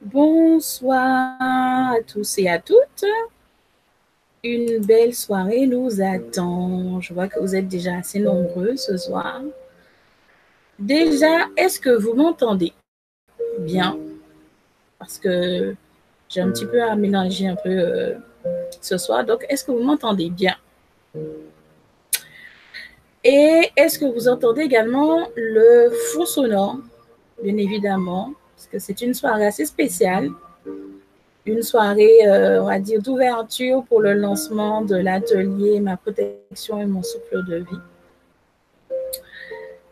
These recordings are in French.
Bonsoir à tous et à toutes. Une belle soirée nous attend. Je vois que vous êtes déjà assez nombreux ce soir. Déjà, est-ce que vous m'entendez bien? Parce que j'ai un petit peu aménagé un peu euh, ce soir. Donc, est-ce que vous m'entendez bien? Et est-ce que vous entendez également le fond sonore? Bien évidemment, parce que c'est une soirée assez spéciale. Une soirée, euh, on va dire, d'ouverture pour le lancement de l'atelier Ma protection et mon souffle de vie.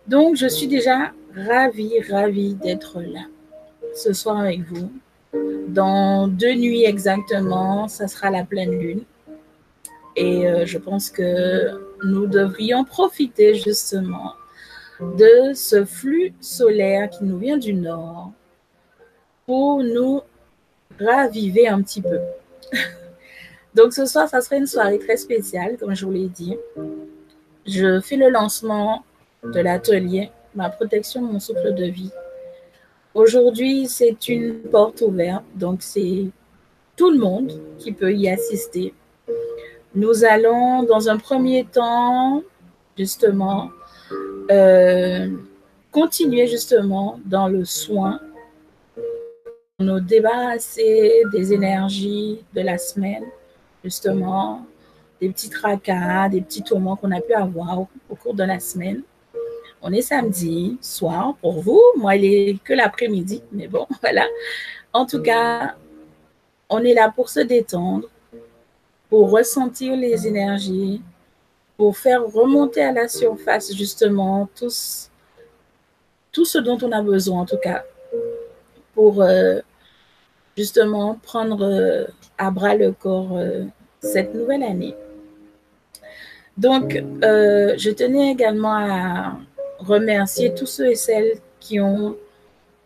Donc, je suis déjà ravie, ravie d'être là ce soir avec vous. Dans deux nuits exactement, ça sera la pleine lune. Et euh, je pense que nous devrions profiter justement de ce flux solaire qui nous vient du nord pour nous raviver un petit peu. Donc ce soir, ça sera une soirée très spéciale, comme je vous l'ai dit. Je fais le lancement de l'atelier Ma protection, mon souffle de vie. Aujourd'hui, c'est une porte ouverte, donc c'est tout le monde qui peut y assister. Nous allons, dans un premier temps, justement, euh, continuer justement dans le soin, nous débarrasser des énergies de la semaine, justement, des petits tracas, des petits tourments qu'on a pu avoir au, cours de la semaine. On est samedi soir pour vous. Moi, il est que l'après-midi, mais bon, voilà. En tout cas, on est là pour se détendre, pour ressentir les énergies, pour faire remonter à la surface justement tout ce dont on a besoin en tout cas pour euh, justement prendre euh, à bras le corps euh, cette nouvelle année. Donc, je tenais également à remercier tous ceux et celles qui ont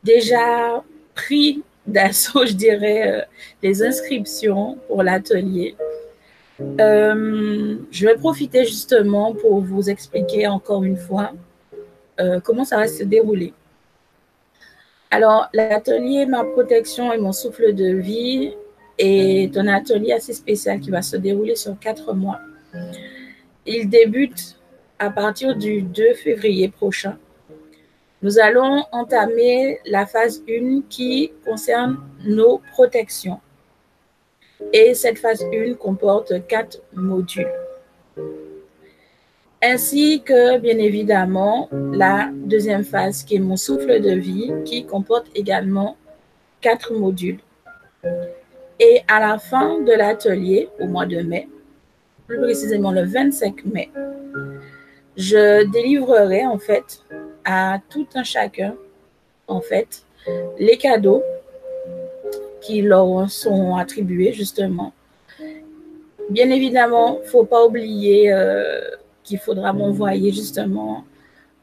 déjà pris d'assaut, je dirais, les inscriptions pour l'atelier. Euh, je vais profiter justement pour vous expliquer encore une fois euh, comment ça va se dérouler. Alors, l'atelier Ma protection et mon souffle de vie est un atelier assez spécial qui va se dérouler sur quatre mois. Il débute à partir du 2 février prochain. Nous allons entamer la phase 1 qui concerne nos protections. Et cette phase 1 comporte quatre modules. Ainsi que, bien évidemment, la deuxième phase qui est mon souffle de vie, qui comporte également quatre modules. Et à la fin de l'atelier, au mois de mai, plus précisément le 25 mai, je délivrerai en fait à tout un chacun, en fait, les cadeaux qui leur sont attribués, justement. Bien évidemment, faut pas oublier euh, qu'il faudra m'envoyer justement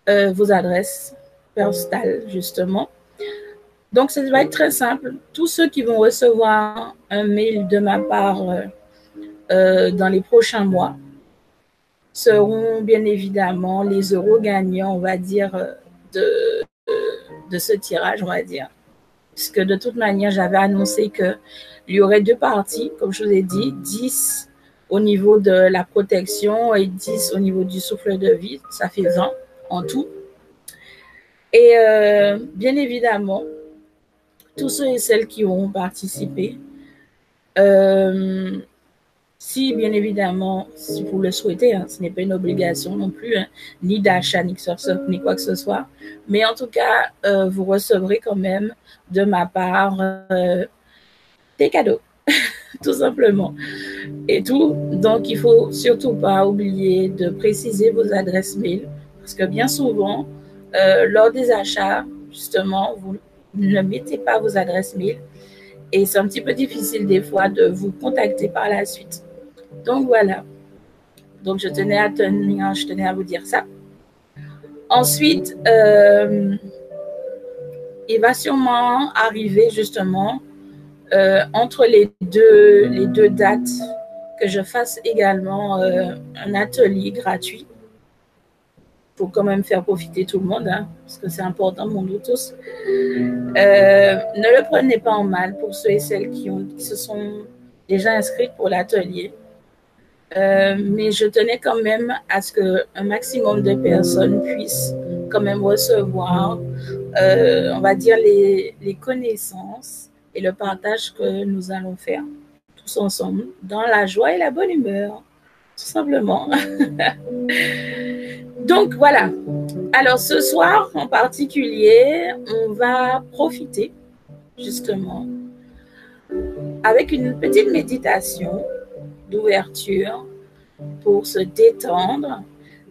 euh, vos adresses postales, justement. Donc, ça va être très simple. Tous ceux qui vont recevoir un mail de ma part euh, dans les prochains mois seront bien évidemment les euros gagnants, on va dire, de, de ce tirage, on va dire puisque de toute manière, j'avais annoncé qu'il y aurait deux parties, comme je vous ai dit, 10 au niveau de la protection et 10 au niveau du souffle de vie. Ça fait 20 en tout. Et euh, bien évidemment, tous ceux et celles qui ont participé, euh, si bien évidemment, si vous le souhaitez, hein, ce n'est pas une obligation non plus, hein, ni d'achat, ni, ni quoi que ce soit, mais en tout cas, euh, vous recevrez quand même de ma part des cadeaux, tout simplement. Et tout. Donc, il faut surtout pas oublier de préciser vos adresses mail parce que bien souvent, euh, lors des achats, justement, vous ne mettez pas vos adresses mail et c'est un petit peu difficile des fois de vous contacter par la suite. Donc voilà. Donc je tenais à tenir, je tenais à vous dire ça. Ensuite, euh, il va sûrement arriver justement euh, entre les deux, les deux dates que je fasse également euh, un atelier gratuit pour quand même faire profiter tout le monde, hein, parce que c'est important pour nous tous. Euh, ne le prenez pas en mal pour ceux et celles qui, ont, qui se sont déjà inscrits pour l'atelier. Euh, mais je tenais quand même à ce qu'un maximum de personnes puissent quand même recevoir, euh, on va dire, les, les, connaissances et le partage que nous allons faire tous ensemble dans la joie et la bonne humeur, tout simplement. Donc voilà. Alors ce soir en particulier, on va profiter justement avec une petite méditation d'ouverture pour se détendre.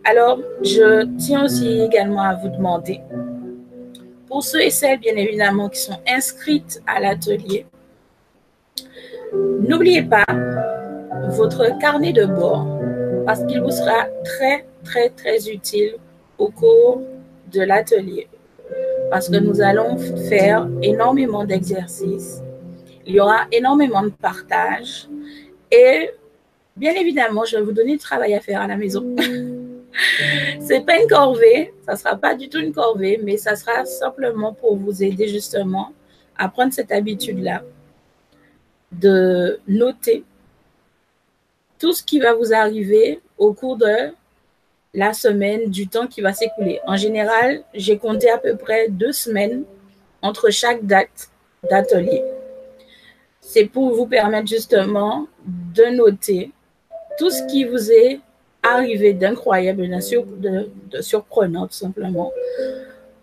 Alors, je tiens aussi également à vous demander, pour ceux et celles, bien évidemment, qui sont inscrites à l'atelier, n'oubliez pas votre carnet de bord parce qu'il vous sera très, très, très utile au cours de l'atelier. Parce que nous allons faire énormément d'exercices. Il y aura énormément de partage. Et bien évidemment, je vais vous donner du travail à faire à la maison. C'est pas une corvée, ça sera pas du tout une corvée, mais ça sera simplement pour vous aider justement à prendre cette habitude-là de noter tout ce qui va vous arriver au cours de la semaine, du temps qui va s'écouler. En général, j'ai compté à peu près deux semaines entre chaque date d'atelier. C'est pour vous permettre justement de noter tout ce qui vous est arrivé d'incroyable, de, de surprenant tout simplement,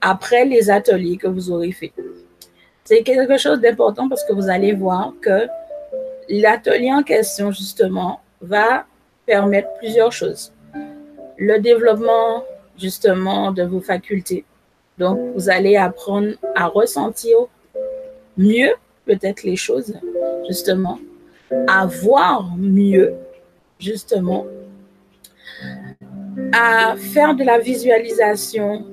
après les ateliers que vous aurez fait. C'est quelque chose d'important parce que vous allez voir que l'atelier en question, justement, va permettre plusieurs choses. Le développement, justement, de vos facultés. Donc, vous allez apprendre à ressentir mieux peut-être les choses, justement, à voir mieux, justement, à faire de la visualisation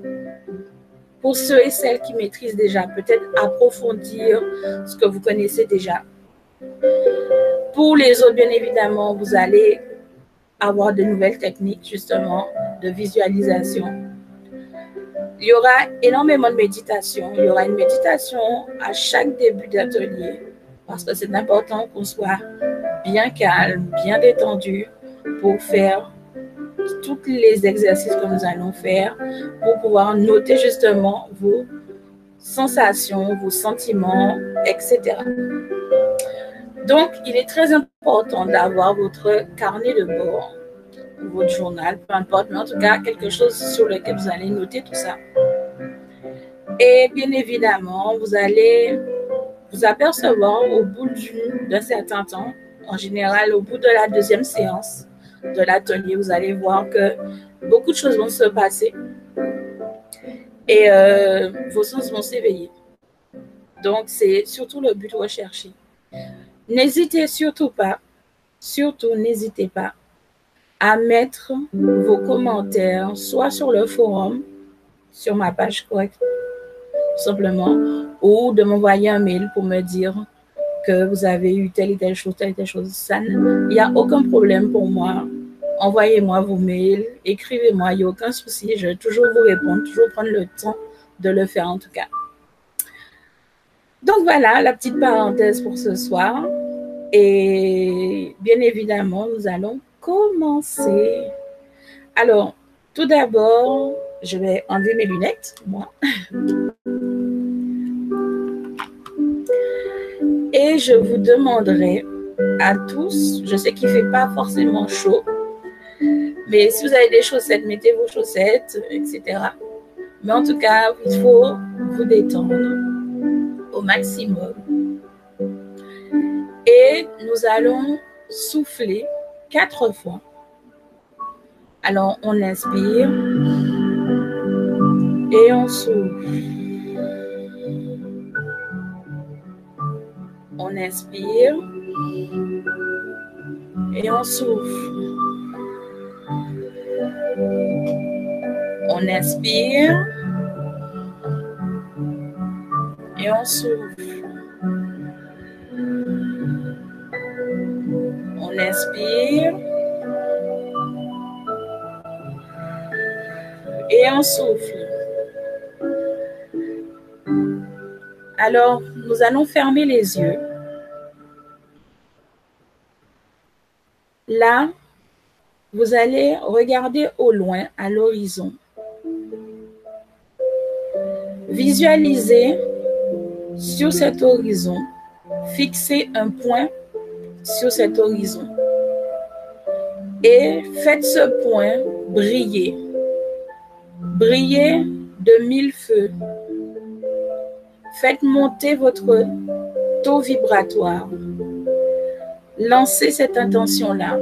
pour ceux et celles qui maîtrisent déjà, peut-être approfondir ce que vous connaissez déjà. Pour les autres, bien évidemment, vous allez avoir de nouvelles techniques justement de visualisation. Il y aura énormément de méditation. Il y aura une méditation à chaque début d'atelier parce que c'est important qu'on soit bien calme, bien détendu pour faire tous les exercices que nous allons faire pour pouvoir noter justement vos sensations, vos sentiments, etc. Donc, il est très important d'avoir votre carnet de bord, votre journal, peu importe, mais en tout cas, quelque chose sur lequel vous allez noter tout ça. Et bien évidemment, vous allez vous apercevoir au bout d'un certain temps, en général au bout de la deuxième séance de l'atelier, vous allez voir que beaucoup de choses vont se passer et euh, vos sens vont s'éveiller. Donc, c'est surtout le but recherché. N'hésitez surtout pas, surtout n'hésitez pas à mettre vos commentaires soit sur le forum, sur ma page correcte, simplement, ou de m'envoyer un mail pour me dire que vous avez eu telle et telle chose, telle et telle chose. Ça, il n'y a aucun problème pour moi. Envoyez-moi vos mails, écrivez-moi, il n'y a aucun souci. Je vais toujours vous répondre, toujours prendre le temps de le faire en tout cas. Donc voilà la petite parenthèse pour ce soir. Et bien évidemment, nous allons commencer. Alors, tout d'abord, je vais enlever mes lunettes, moi. Et je vous demanderai à tous, je sais qu'il ne fait pas forcément chaud, mais si vous avez des chaussettes, mettez vos chaussettes, etc. Mais en tout cas, il faut vous détendre au maximum. Et nous allons souffler quatre fois. Alors, on inspire et on souffle. On inspire et on souffle. On inspire et on souffle. On inspire et on souffle. Alors, nous allons fermer les yeux. Là, vous allez regarder au loin, à l'horizon. Visualisez sur cet horizon, fixez un point sur cet horizon et faites ce point briller. Briller de mille feux. Faites monter votre taux vibratoire. Lancez cette intention-là.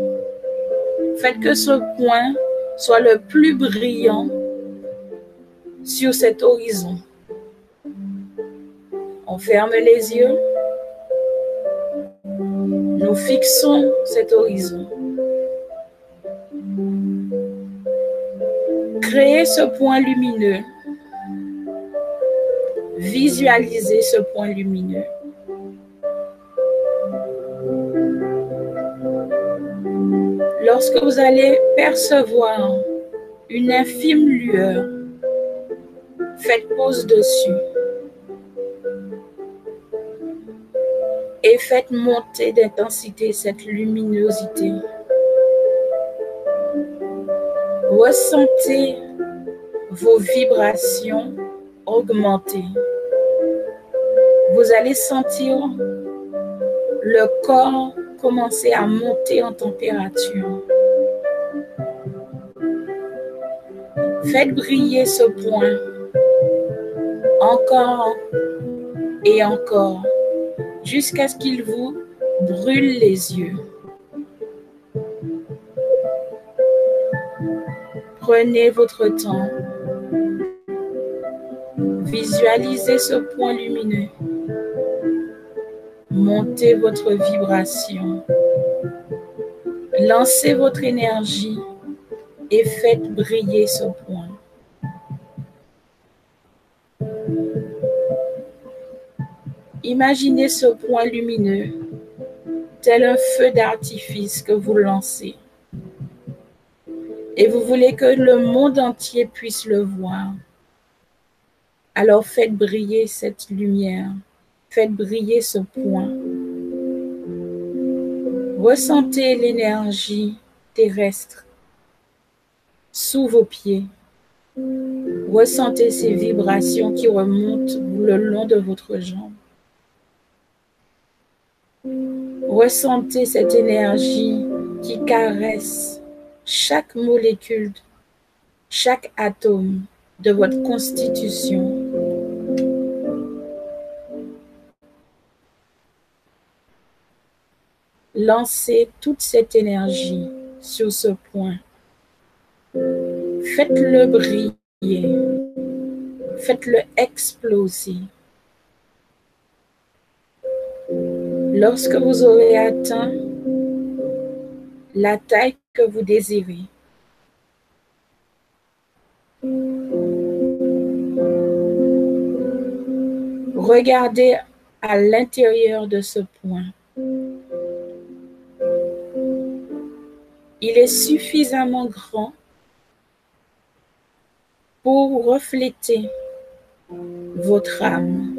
Faites que ce point soit le plus brillant sur cet horizon. On ferme les yeux. Nous fixons cet horizon. Créez ce point lumineux. Visualisez ce point lumineux. Lorsque vous allez percevoir une infime lueur, faites pause dessus et faites monter d'intensité cette luminosité. Ressentez vos vibrations augmenter. Vous allez sentir le corps commencer à monter en température. Faites briller ce point encore et encore jusqu'à ce qu'il vous brûle les yeux. Prenez votre temps. Visualisez ce point lumineux. Montez votre vibration. Lancez votre énergie et faites briller ce point. Imaginez ce point lumineux tel un feu d'artifice que vous lancez. Et vous voulez que le monde entier puisse le voir. Alors faites briller cette lumière. Faites briller ce point. Ressentez l'énergie terrestre sous vos pieds. Ressentez ces vibrations qui remontent le long de votre jambe. Ressentez cette énergie qui caresse chaque molécule, chaque atome de votre constitution. Lancez toute cette énergie sur ce point. Faites-le briller. Faites-le exploser. Lorsque vous aurez atteint la taille que vous désirez, regardez à l'intérieur de ce point. Il est suffisamment grand pour refléter votre âme.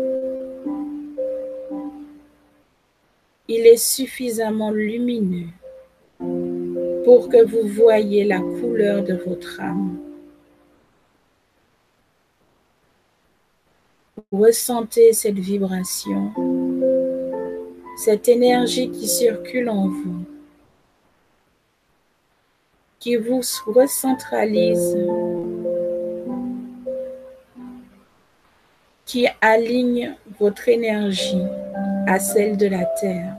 il est suffisamment lumineux pour que vous voyez la couleur de votre âme. Ressentez cette vibration, cette énergie qui circule en vous, qui vous recentralise, qui aligne votre énergie à celle de la terre.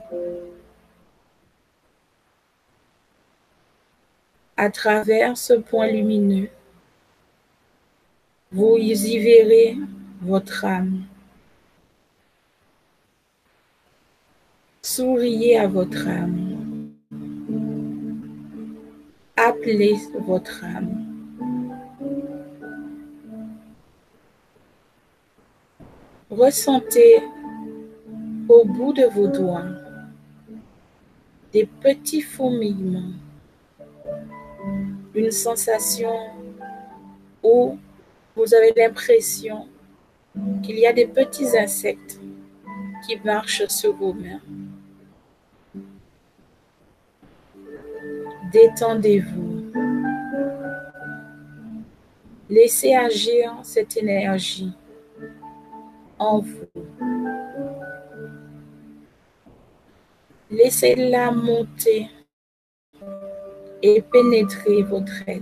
À travers ce point lumineux, vous y verrez votre âme. Souriez à votre âme. Appelez votre âme. Ressentez au bout de vos doigts des petits fourmillements, une sensation où vous avez l'impression qu'il y a des petits insectes qui marchent sur vos mains. Détendez-vous. Laissez agir cette énergie en vous. Laissez-la monter et pénétrer votre être.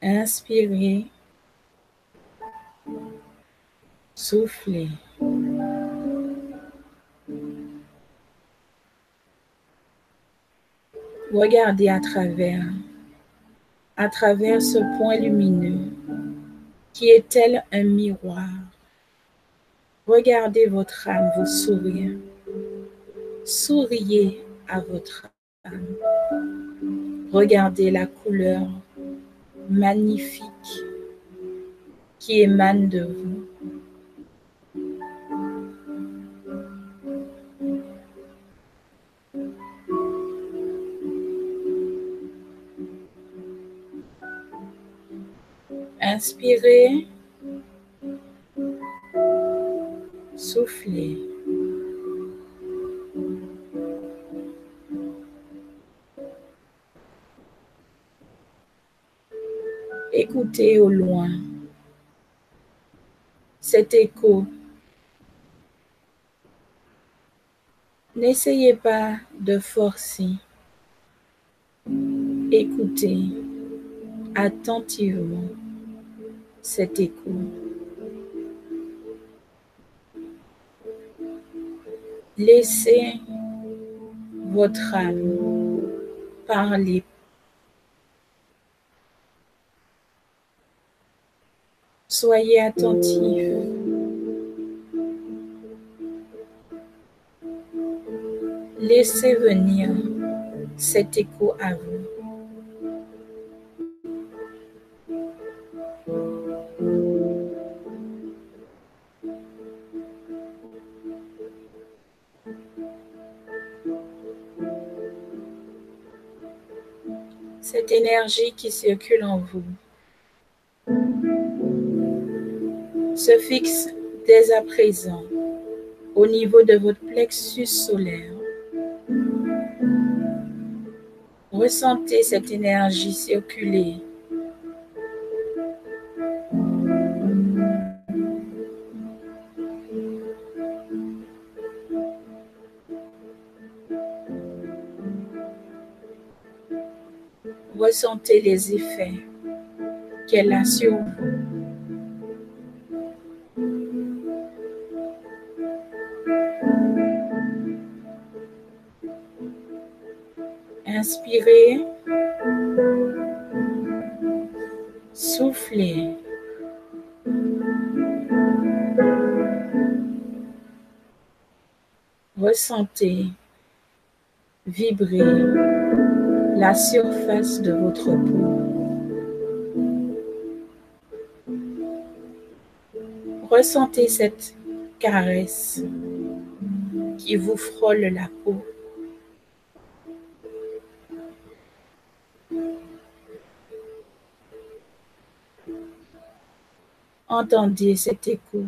Inspirez. Soufflez. Regardez à travers, à travers ce point lumineux qui est tel un miroir. Regardez votre âme vous sourire. Souriez à votre âme. Regardez la couleur magnifique qui émane de vous. Inspirez. Soufflez. Écoutez au loin cet écho. N'essayez pas de forcer. Écoutez attentivement cet écho. Laissez votre âme parler. Soyez attentif. Laissez venir cet écho à vous. Cette énergie qui circule en vous se fixe dès à présent au niveau de votre plexus solaire. Ressentez cette énergie circuler. Ressentez les effets qu'elle a sur vous. Inspirez. Soufflez. Ressentez vibrer la surface de votre peau. Ressentez cette caresse qui vous frôle la peau. Entendez cet écho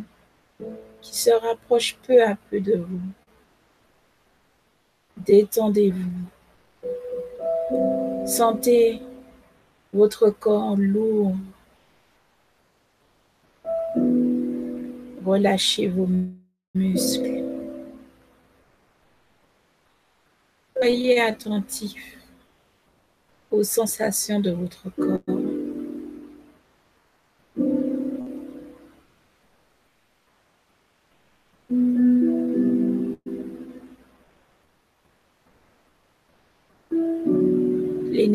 qui se rapproche peu à peu de vous. Détendez-vous. Sentez votre corps lourd. Relâchez vos muscles. Soyez attentif aux sensations de votre corps.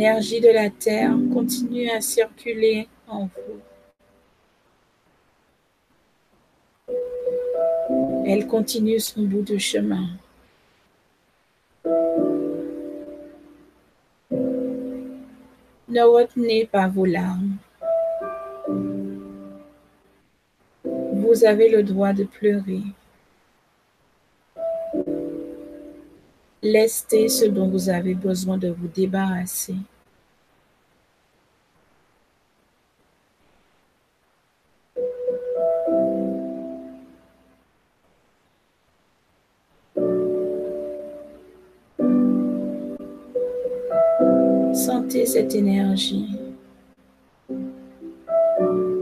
L'énergie de la Terre continue à circuler en vous. Elle continue son bout de chemin. Ne retenez pas vos larmes. Vous avez le droit de pleurer. lester ce dont vous avez besoin de vous débarrasser.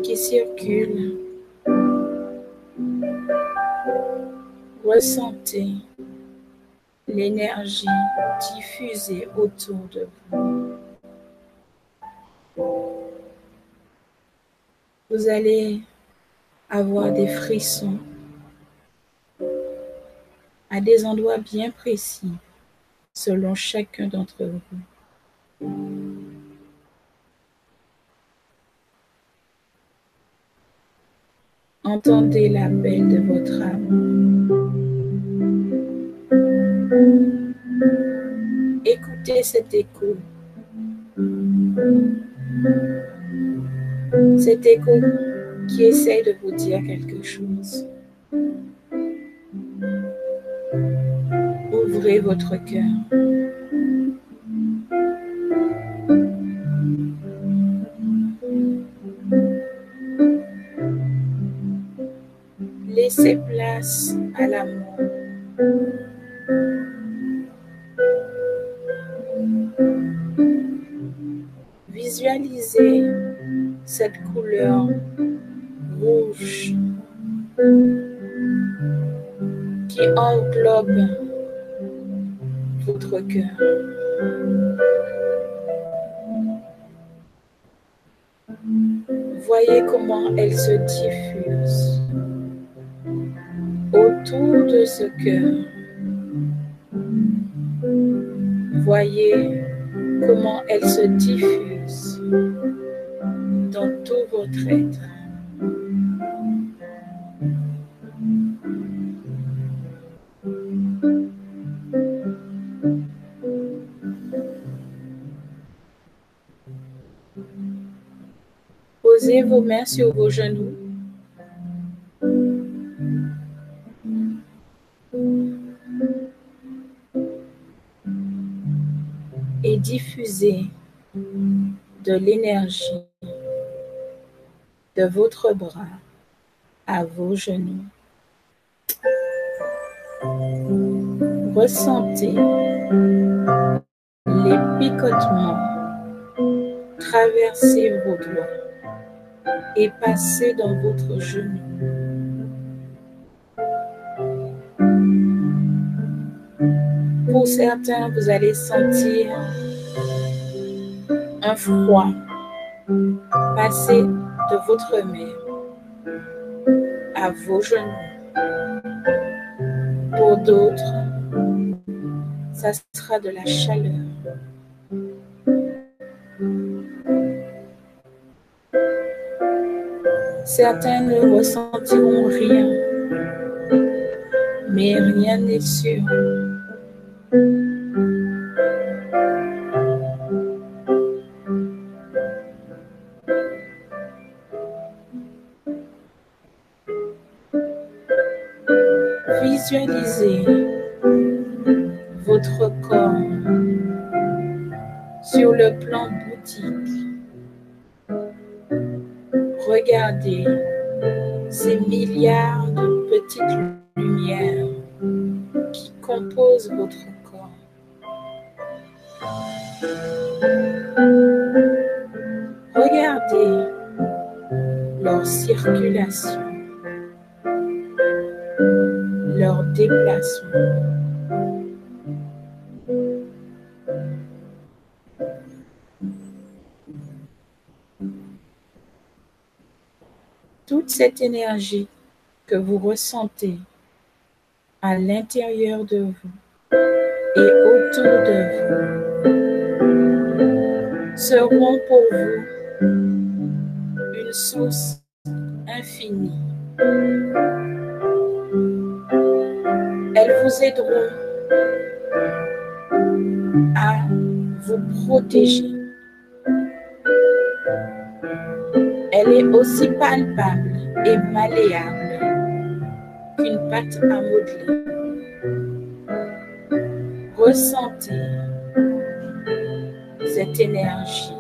Qui circule. Ressentez l'énergie diffusée autour de vous. Vous allez avoir des frissons à des endroits bien précis selon chacun d'entre vous. Entendez l'appel de votre âme. Écoutez cet écho. Cet écho qui essaye de vous dire quelque chose. Ouvrez votre cœur. Laissez place à l'amour. Visualisez cette couleur rouge qui englobe votre cœur. Voyez comment elle se diffuse autour de ce cœur. Voyez comment elle se diffuse dans tout votre être. Posez vos mains sur vos genoux. Et diffusez de l'énergie de votre bras à vos genoux. Ressentez les picotements traverser vos doigts et passer dans votre genou. Pour certains, vous allez sentir un froid passer de votre main à vos genoux. Pour d'autres, ça sera de la chaleur. Certains ne ressentiront rien, mais rien n'est sûr. Regardez ces milliards de petites lumières qui composent votre corps. Regardez leur circulation, leur déplacement. Toute cette énergie que vous ressentez à l'intérieur de vous et autour de vous seront pour vous une source infinie. Elles vous aideront à vous protéger. Elle est aussi palpable et malléable qu'une pâte à modeler. Ressentez cette énergie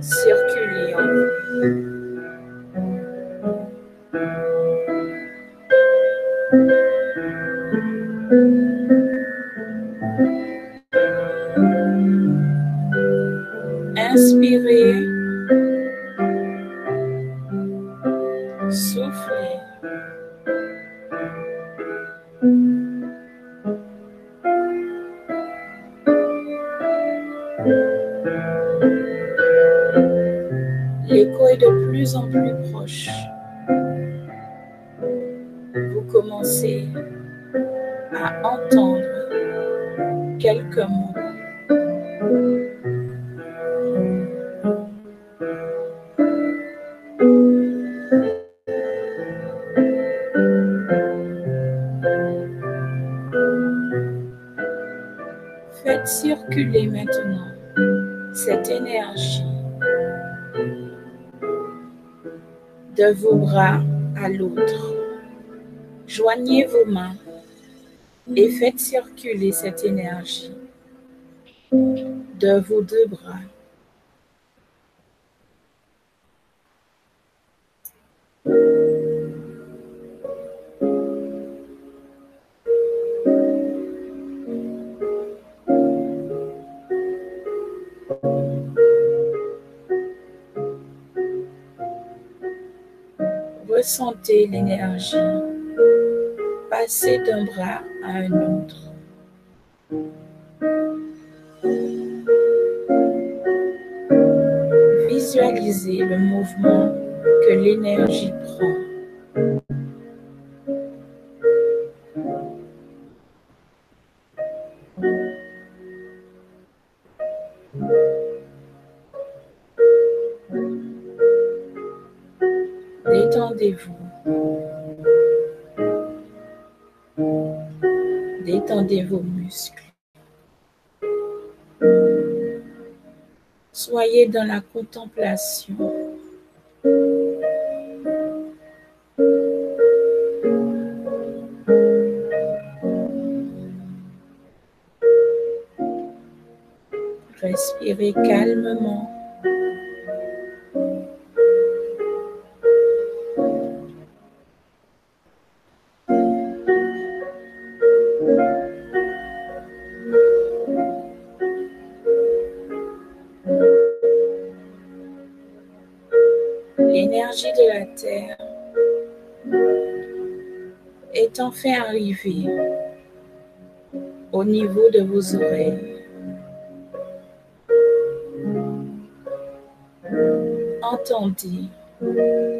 circuler vos bras à l'autre. Joignez vos mains et faites circuler cette énergie de vos deux bras. Ressentez l'énergie passer d'un bras à un autre. Visualisez le mouvement que l'énergie prend. Vos muscles. Soyez dans la contemplation. Respirez calmement. Enfin arrivée au niveau de vos oreilles. Entendez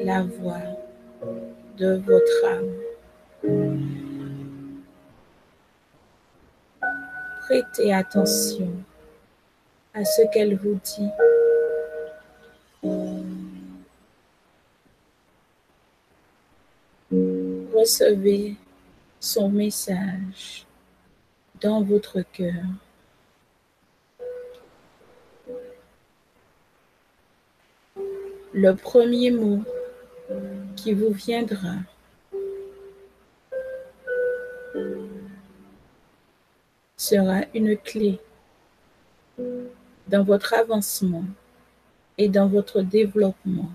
la voix de votre âme. Prêtez attention à ce qu'elle vous dit. Recevez son message dans votre cœur. Le premier mot qui vous viendra sera une clé dans votre avancement et dans votre développement.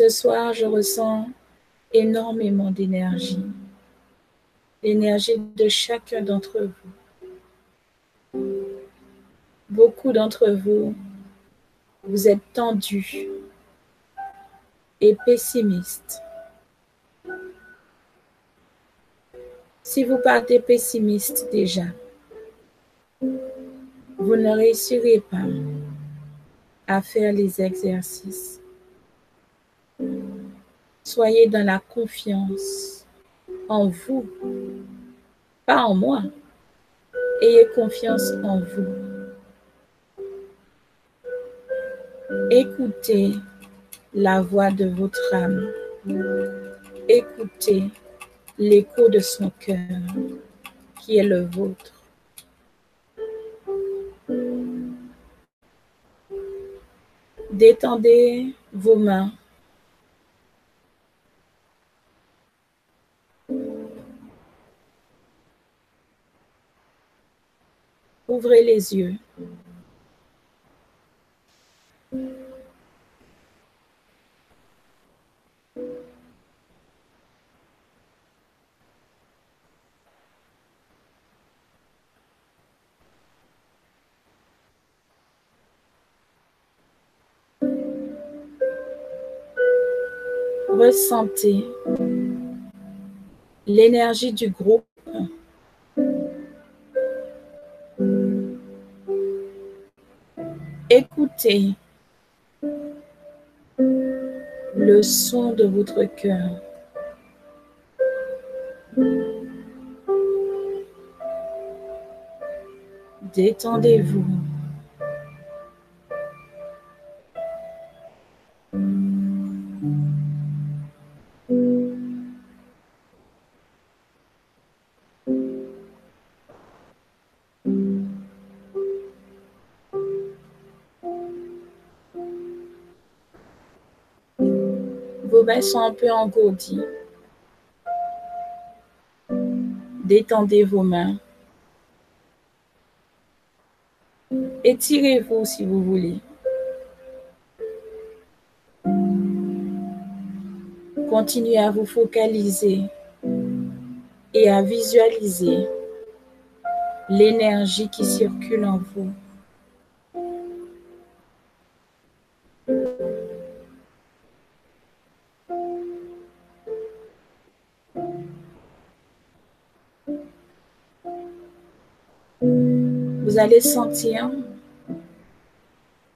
Ce soir, je ressens énormément d'énergie, l'énergie de chacun d'entre vous. Beaucoup d'entre vous, vous êtes tendus et pessimistes. Si vous partez pessimiste déjà, vous ne réussirez pas à faire les exercices. Soyez dans la confiance en vous, pas en moi. Ayez confiance en vous. Écoutez la voix de votre âme. Écoutez l'écho de son cœur qui est le vôtre. Détendez vos mains Ouvrez les yeux. Ressentez l'énergie du groupe. Écoutez le son de votre cœur. Détendez-vous. Sont un peu engourdies. Détendez vos mains. Étirez-vous si vous voulez. Continuez à vous focaliser et à visualiser l'énergie qui circule en vous. Vous allez sentir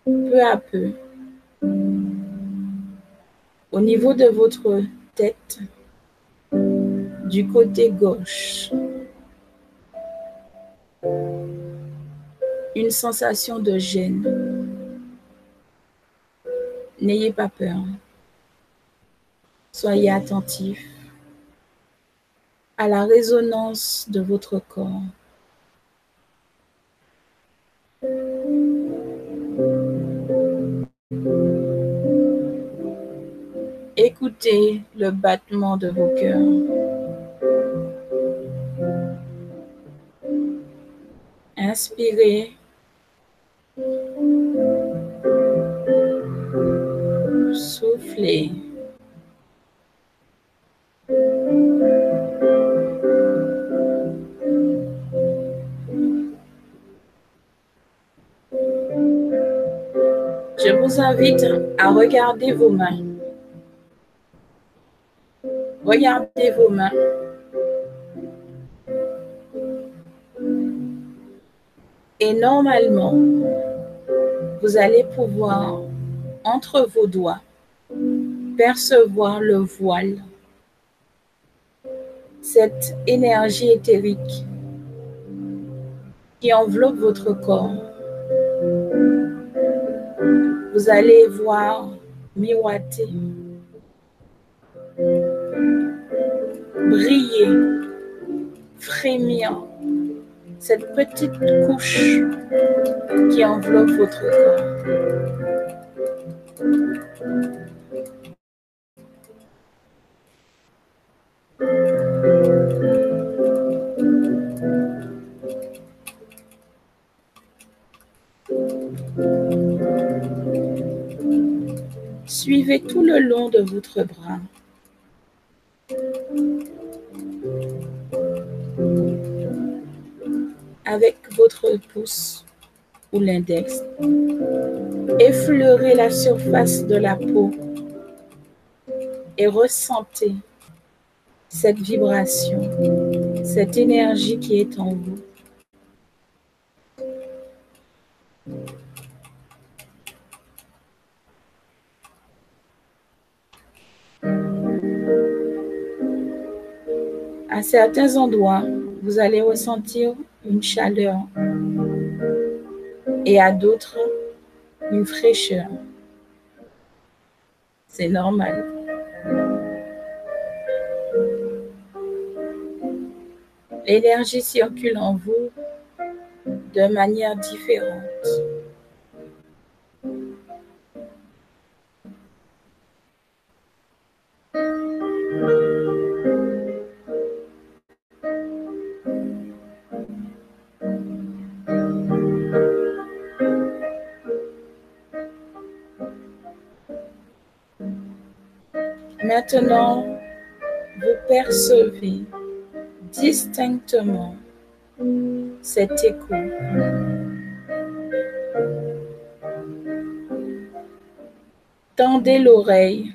peu à peu au niveau de votre tête du côté gauche une sensation de gêne. N'ayez pas peur. Soyez attentif à la résonance de votre corps. Écoutez le battement de vos cœurs. Inspirez. Soufflez. Je vous invite à regarder vos mains. Regardez vos mains. Et normalement, vous allez pouvoir, entre vos doigts, percevoir le voile, cette énergie éthérique qui enveloppe votre corps. Vous allez voir miroiter, briller, frémir cette petite couche qui enveloppe votre corps. Suivez tout le long de votre bras. Avec votre pouce ou l'index. Effleurez la surface de la peau et ressentez cette vibration, cette énergie qui est en vous. À certains endroits, vous allez ressentir une chaleur et à d'autres une fraîcheur. C'est normal. L'énergie circule en vous de manière différente. Maintenant, vous percevez distinctement cet écho. Tendez l'oreille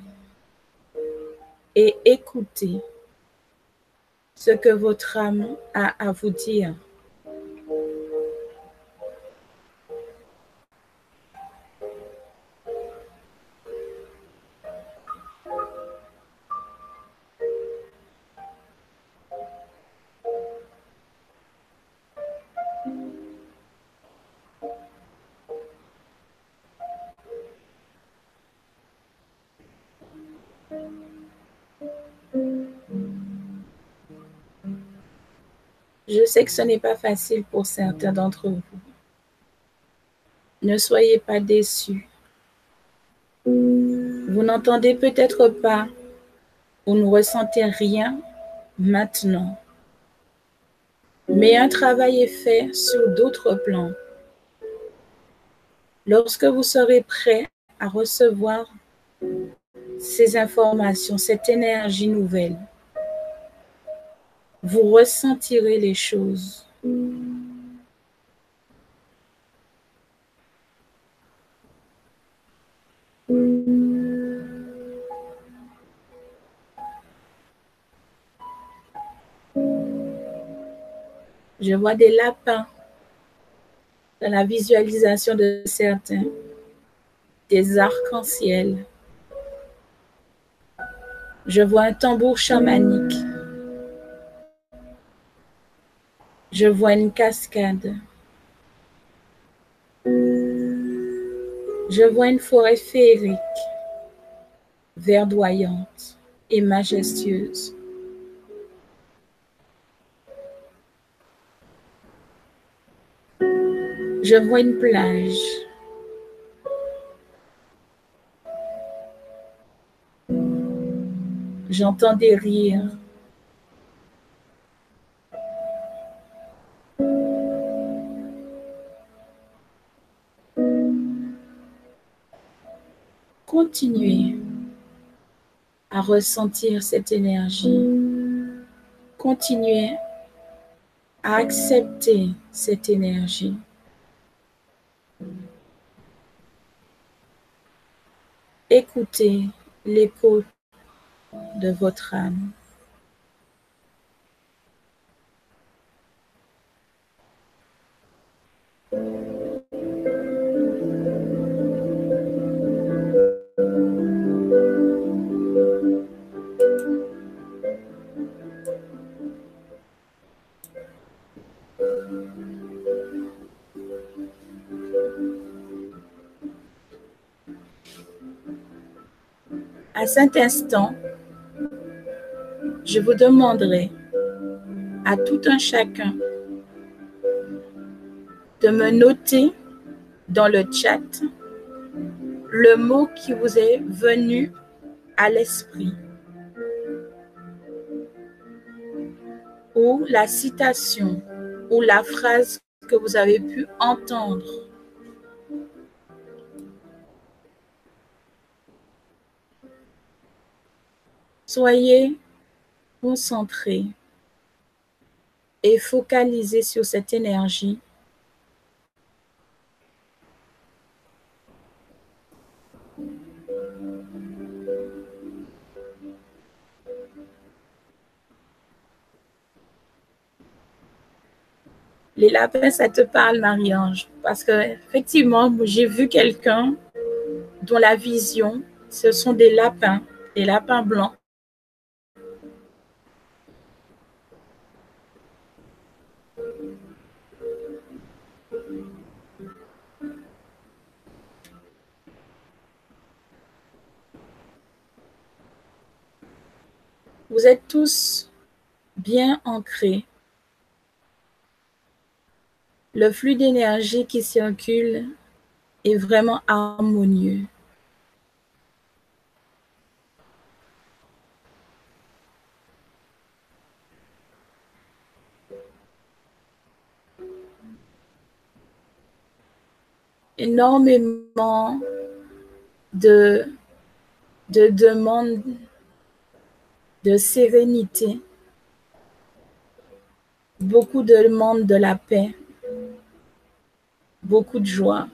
et écoutez ce que votre âme a à vous dire. Sais que ce n'est pas facile pour certains d'entre vous. Ne soyez pas déçus. Vous n'entendez peut-être pas ou ne ressentez rien maintenant. Mais un travail est fait sur d'autres plans. Lorsque vous serez prêt à recevoir ces informations, cette énergie nouvelle, vous ressentirez les choses. Je vois des lapins dans la visualisation de certains, des arcs-en-ciel. Je vois un tambour chamanique. Je vois une cascade. Je vois une forêt féerique, verdoyante et majestueuse. Je vois une plage. J'entends des rires. Continuez à ressentir cette énergie. Continuez à accepter cette énergie. Écoutez l'écho de votre âme. À cet instant, je vous demanderai à tout un chacun de me noter dans le chat le mot qui vous est venu à l'esprit ou la citation ou la phrase que vous avez pu entendre. Soyez concentrés et focalisés sur cette énergie. Les lapins, ça te parle, Marie-Ange, parce que effectivement, j'ai vu quelqu'un dont la vision, ce sont des lapins, des lapins blancs Vous êtes tous bien ancrés. Le flux d'énergie qui circule est vraiment harmonieux. énormément de, de demandes de sérénité, beaucoup de demandes de la paix, beaucoup de joie.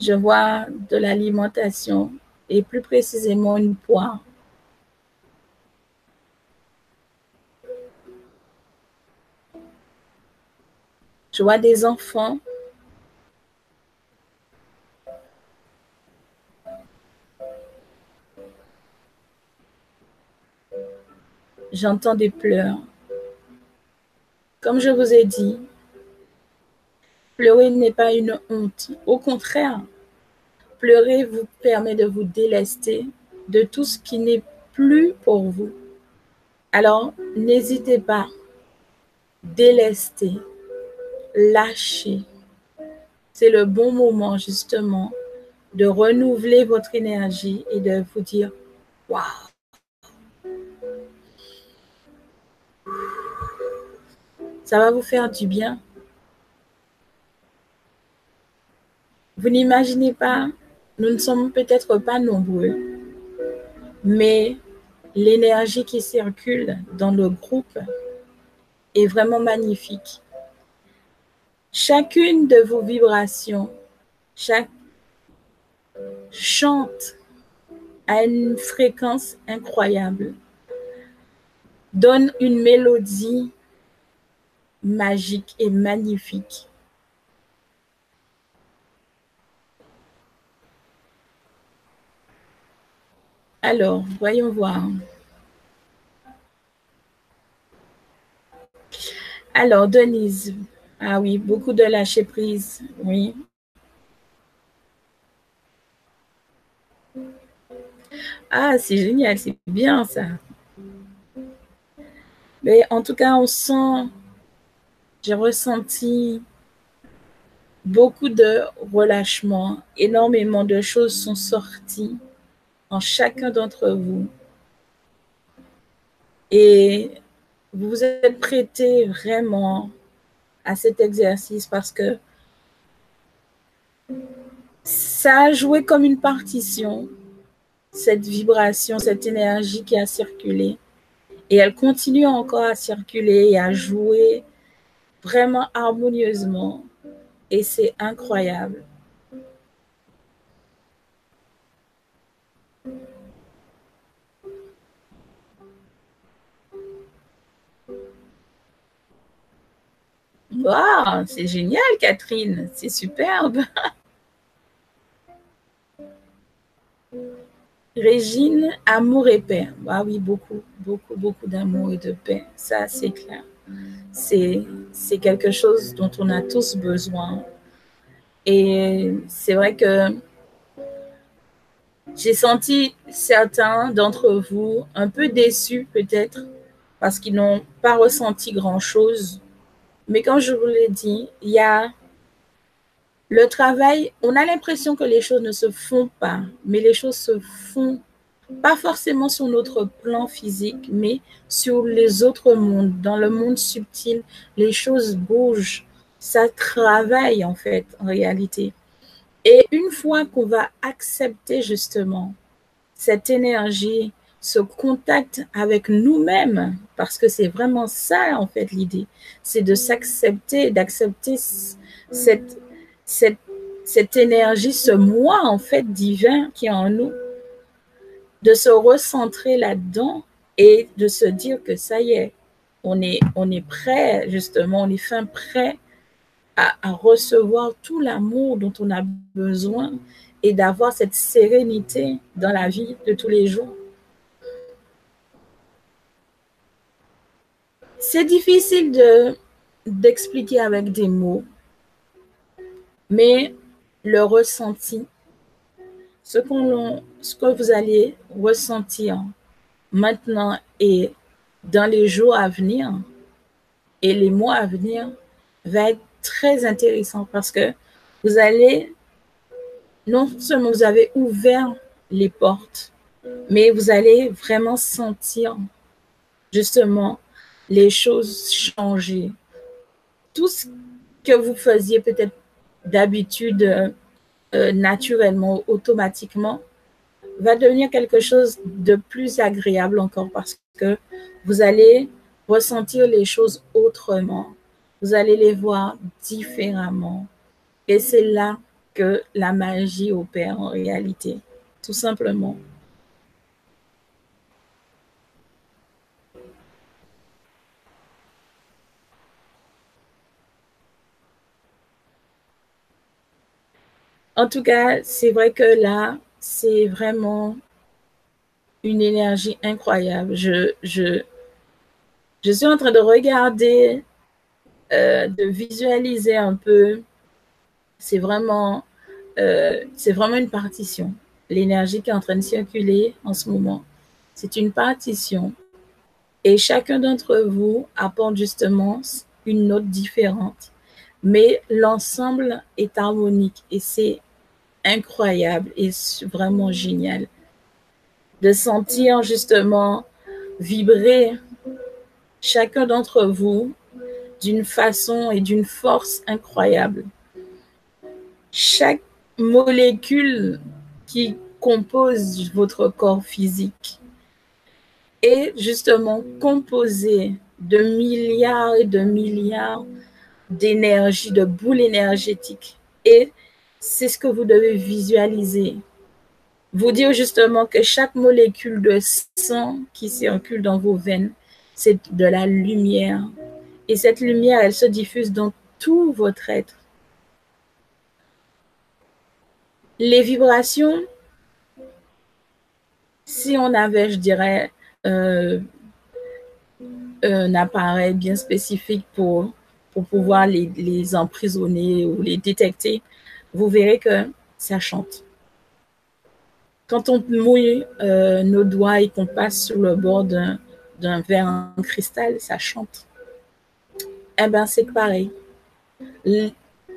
Je vois de l'alimentation et plus précisément une poire. Je vois des enfants J'entends des pleurs. Comme je vous ai dit, pleurer n'est pas une honte. Au contraire, pleurer vous permet de vous délester de tout ce qui n'est plus pour vous. Alors, n'hésitez pas. Délester, lâcher. C'est le bon moment justement de renouveler votre énergie et de vous dire, waouh, ça va vous faire du bien. Vous n'imaginez pas, nous ne sommes peut-être pas nombreux, mais l'énergie qui circule dans le groupe est vraiment magnifique. Chacune de vos vibrations, chaque chante à une fréquence incroyable, donne une mélodie magique et magnifique. Alors, voyons voir. Alors, Denise, ah oui, beaucoup de lâcher prise, oui. Ah, c'est génial, c'est bien ça. Mais en tout cas, on sent, j'ai ressenti beaucoup de relâchement, énormément de choses sont sorties en chacun d'entre vous. Et vous vous êtes prêté vraiment à cet exercice parce que ça a joué comme une partition, cette vibration, cette énergie qui a circulé. Et elle continue encore à circuler et à jouer vraiment harmonieusement. Et c'est incroyable. Wow, c'est génial, Catherine. C'est superbe. Régine, amour et paix. Ah oui, beaucoup, beaucoup, beaucoup d'amour et de paix. Ça, c'est clair. C'est quelque chose dont on a tous besoin. Et c'est vrai que j'ai senti certains d'entre vous un peu déçus peut-être parce qu'ils n'ont pas ressenti grand-chose mais comme je vous l'ai dit, il y a le travail, on a l'impression que les choses ne se font pas, mais les choses se font pas forcément sur notre plan physique, mais sur les autres mondes. Dans le monde subtil, les choses bougent. Ça travaille en fait, en réalité. Et une fois qu'on va accepter justement cette énergie ce contact avec nous-mêmes, parce que c'est vraiment ça, en fait, l'idée. C'est de s'accepter, d'accepter cette, cette, cette énergie, ce moi, en fait, divin qui est en nous, de se recentrer là-dedans et de se dire que ça y est, on est, on est prêt, justement, on est fin prêt à, à recevoir tout l'amour dont on a besoin et d'avoir cette sérénité dans la vie de tous les jours. C'est difficile de d'expliquer avec des mots, mais le ressenti, ce, ce que vous allez ressentir maintenant et dans les jours à venir et les mois à venir va être très intéressant parce que vous allez, non seulement vous avez ouvert les portes, mais vous allez vraiment sentir justement les choses changer. Tout ce que vous faisiez peut-être d'habitude euh, naturellement, automatiquement, va devenir quelque chose de plus agréable encore parce que vous allez ressentir les choses autrement. Vous allez les voir différemment. Et c'est là que la magie opère en réalité, tout simplement. En tout cas, c'est vrai que là, c'est vraiment une énergie incroyable. Je, je, je suis en train de regarder, euh, de visualiser un peu. C'est vraiment, euh, c'est vraiment une partition. L'énergie qui est en train de circuler en ce moment, c'est une partition. Et chacun d'entre vous apporte justement une note différente. Mais l'ensemble est harmonique et c'est incroyable et vraiment génial de sentir justement vibrer chacun d'entre vous d'une façon et d'une force incroyable. Chaque molécule qui compose votre corps physique est justement composée de milliards et de milliards d'énergie, de boules énergétiques. Et c'est ce que vous devez visualiser. Vous dire justement que chaque molécule de sang qui circule dans vos veines, c'est de la lumière. Et cette lumière, elle se diffuse dans tout votre être. Les vibrations, si on avait, je dirais, euh, un appareil bien spécifique pour, pouvoir les emprisonner ou les détecter, vous verrez que ça chante. Quand on mouille euh, nos doigts et qu'on passe sur le bord d'un verre en cristal, ça chante. Eh bien, c'est pareil.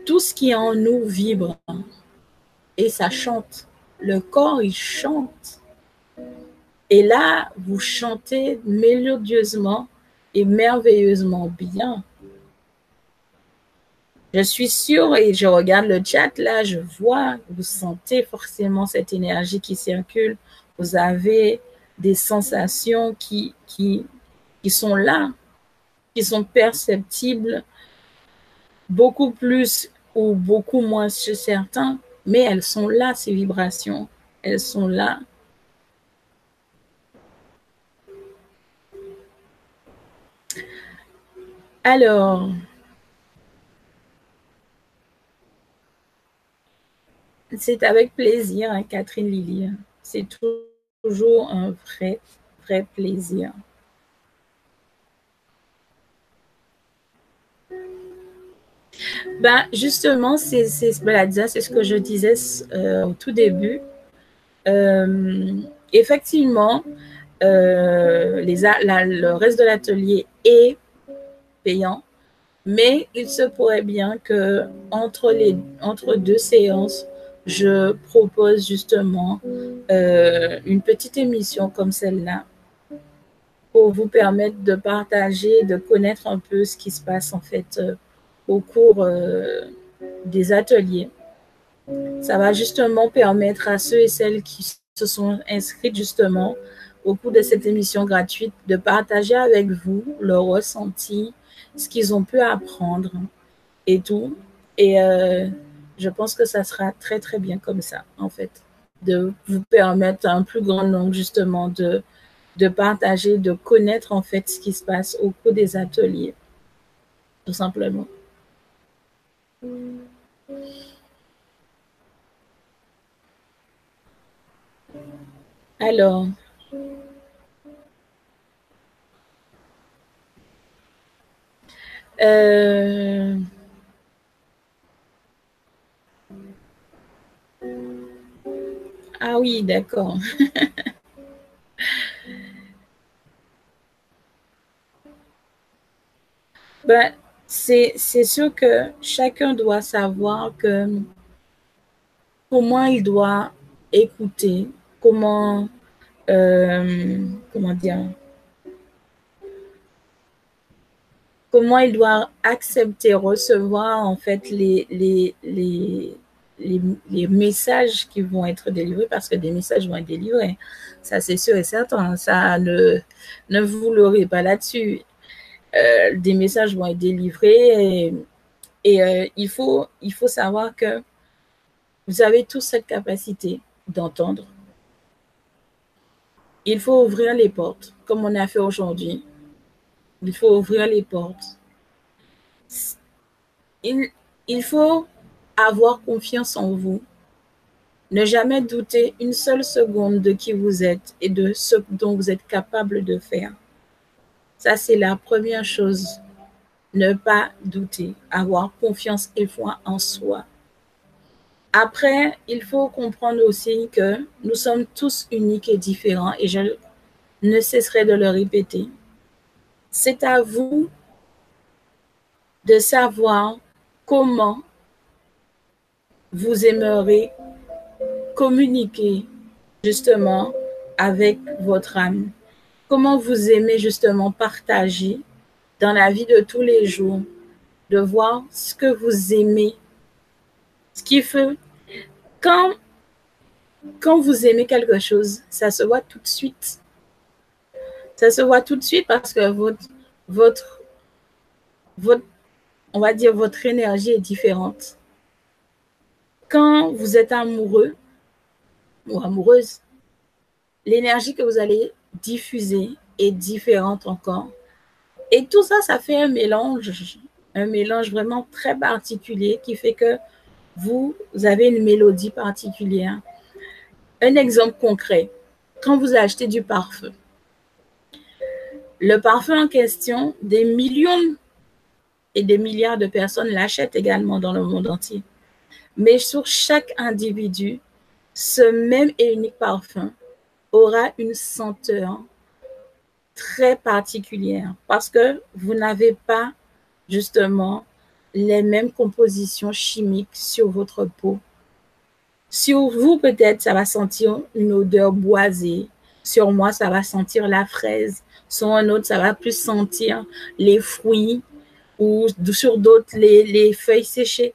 tout ce qui est en nous vibre et ça chante. Le corps, il chante. Et là, vous chantez mélodieusement et merveilleusement bien. Je suis sûre et je regarde le chat là, je vois, vous sentez forcément cette énergie qui circule. Vous avez des sensations qui, qui, qui sont là, qui sont perceptibles beaucoup plus ou beaucoup moins chez certains, mais elles sont là, ces vibrations. Elles sont là. Alors, C'est avec plaisir, hein, Catherine Lily. C'est toujours un vrai, vrai plaisir. Ben, justement, c'est ben, ce que je disais euh, au tout début. Euh, effectivement, euh, le reste de l'atelier est payant, mais il se pourrait bien que entre, les, entre deux séances, je propose justement euh, une petite émission comme celle-là pour vous permettre de partager, de connaître un peu ce qui se passe en fait euh, au cours euh, des ateliers. Ça va justement permettre à ceux et celles qui se sont inscrits justement au cours de cette émission gratuite de partager avec vous leur ressenti, ce qu'ils ont pu apprendre et tout. Je pense que ça sera très, très bien comme ça, en fait, de vous permettre à un plus grand nombre, justement, de, de partager, de connaître, en fait, ce qui se passe au cours des ateliers, tout simplement. Alors, euh, Ah oui, d'accord. ben, c'est sûr que chacun doit savoir que comment il doit écouter, comment, euh, comment dire, comment il doit accepter, recevoir en fait les, les, les, les, messages qui vont être délivrés, parce que des messages vont être délivrés. Ça, c'est sûr et certain. Ça, ne, ne vous l'aurez pas là-dessus. Euh, des messages vont être délivrés et, euh, il, faut, il faut savoir que vous avez tous cette capacité d'entendre. Il faut ouvrir les portes, comme on a fait aujourd'hui. Il faut ouvrir les portes. Il, il faut avoir confiance en vous. Ne jamais douter une seule seconde de qui vous êtes et de ce dont vous êtes capable de faire. Ça, c'est la première chose. Ne pas douter, avoir confiance et foi en soi. Après, il faut comprendre aussi que nous sommes tous uniques et différents et je ne cesserai de le répéter. C'est à vous de savoir comment vous aimerez communiquer justement avec votre âme? Comment vous aimez justement partager dans la vie de tous les jours, de voir ce que vous aimez? Ce qui fait, quand, vous aimez quelque chose, ça se voit tout de suite. Ça se voit tout de suite parce que votre, votre, votre on va dire, votre énergie est différente quand vous êtes amoureux ou amoureuse, l'énergie que vous allez diffuser est différente encore. Et tout ça, ça fait un mélange, un mélange vraiment très particulier qui fait que vous, avez une mélodie particulière. Un exemple concret, quand vous achetez du parfum, le parfum en question, des millions et des milliards de personnes l'achètent également dans le monde entier. Mais sur chaque individu, ce même et unique parfum aura une senteur très particulière parce que vous n'avez pas justement les mêmes compositions chimiques sur votre peau. Sur vous, peut-être, ça va sentir une odeur boisée. Sur moi, ça va sentir la fraise. Sur un autre, ça va plus sentir les fruits ou sur d'autres, les, les feuilles séchées.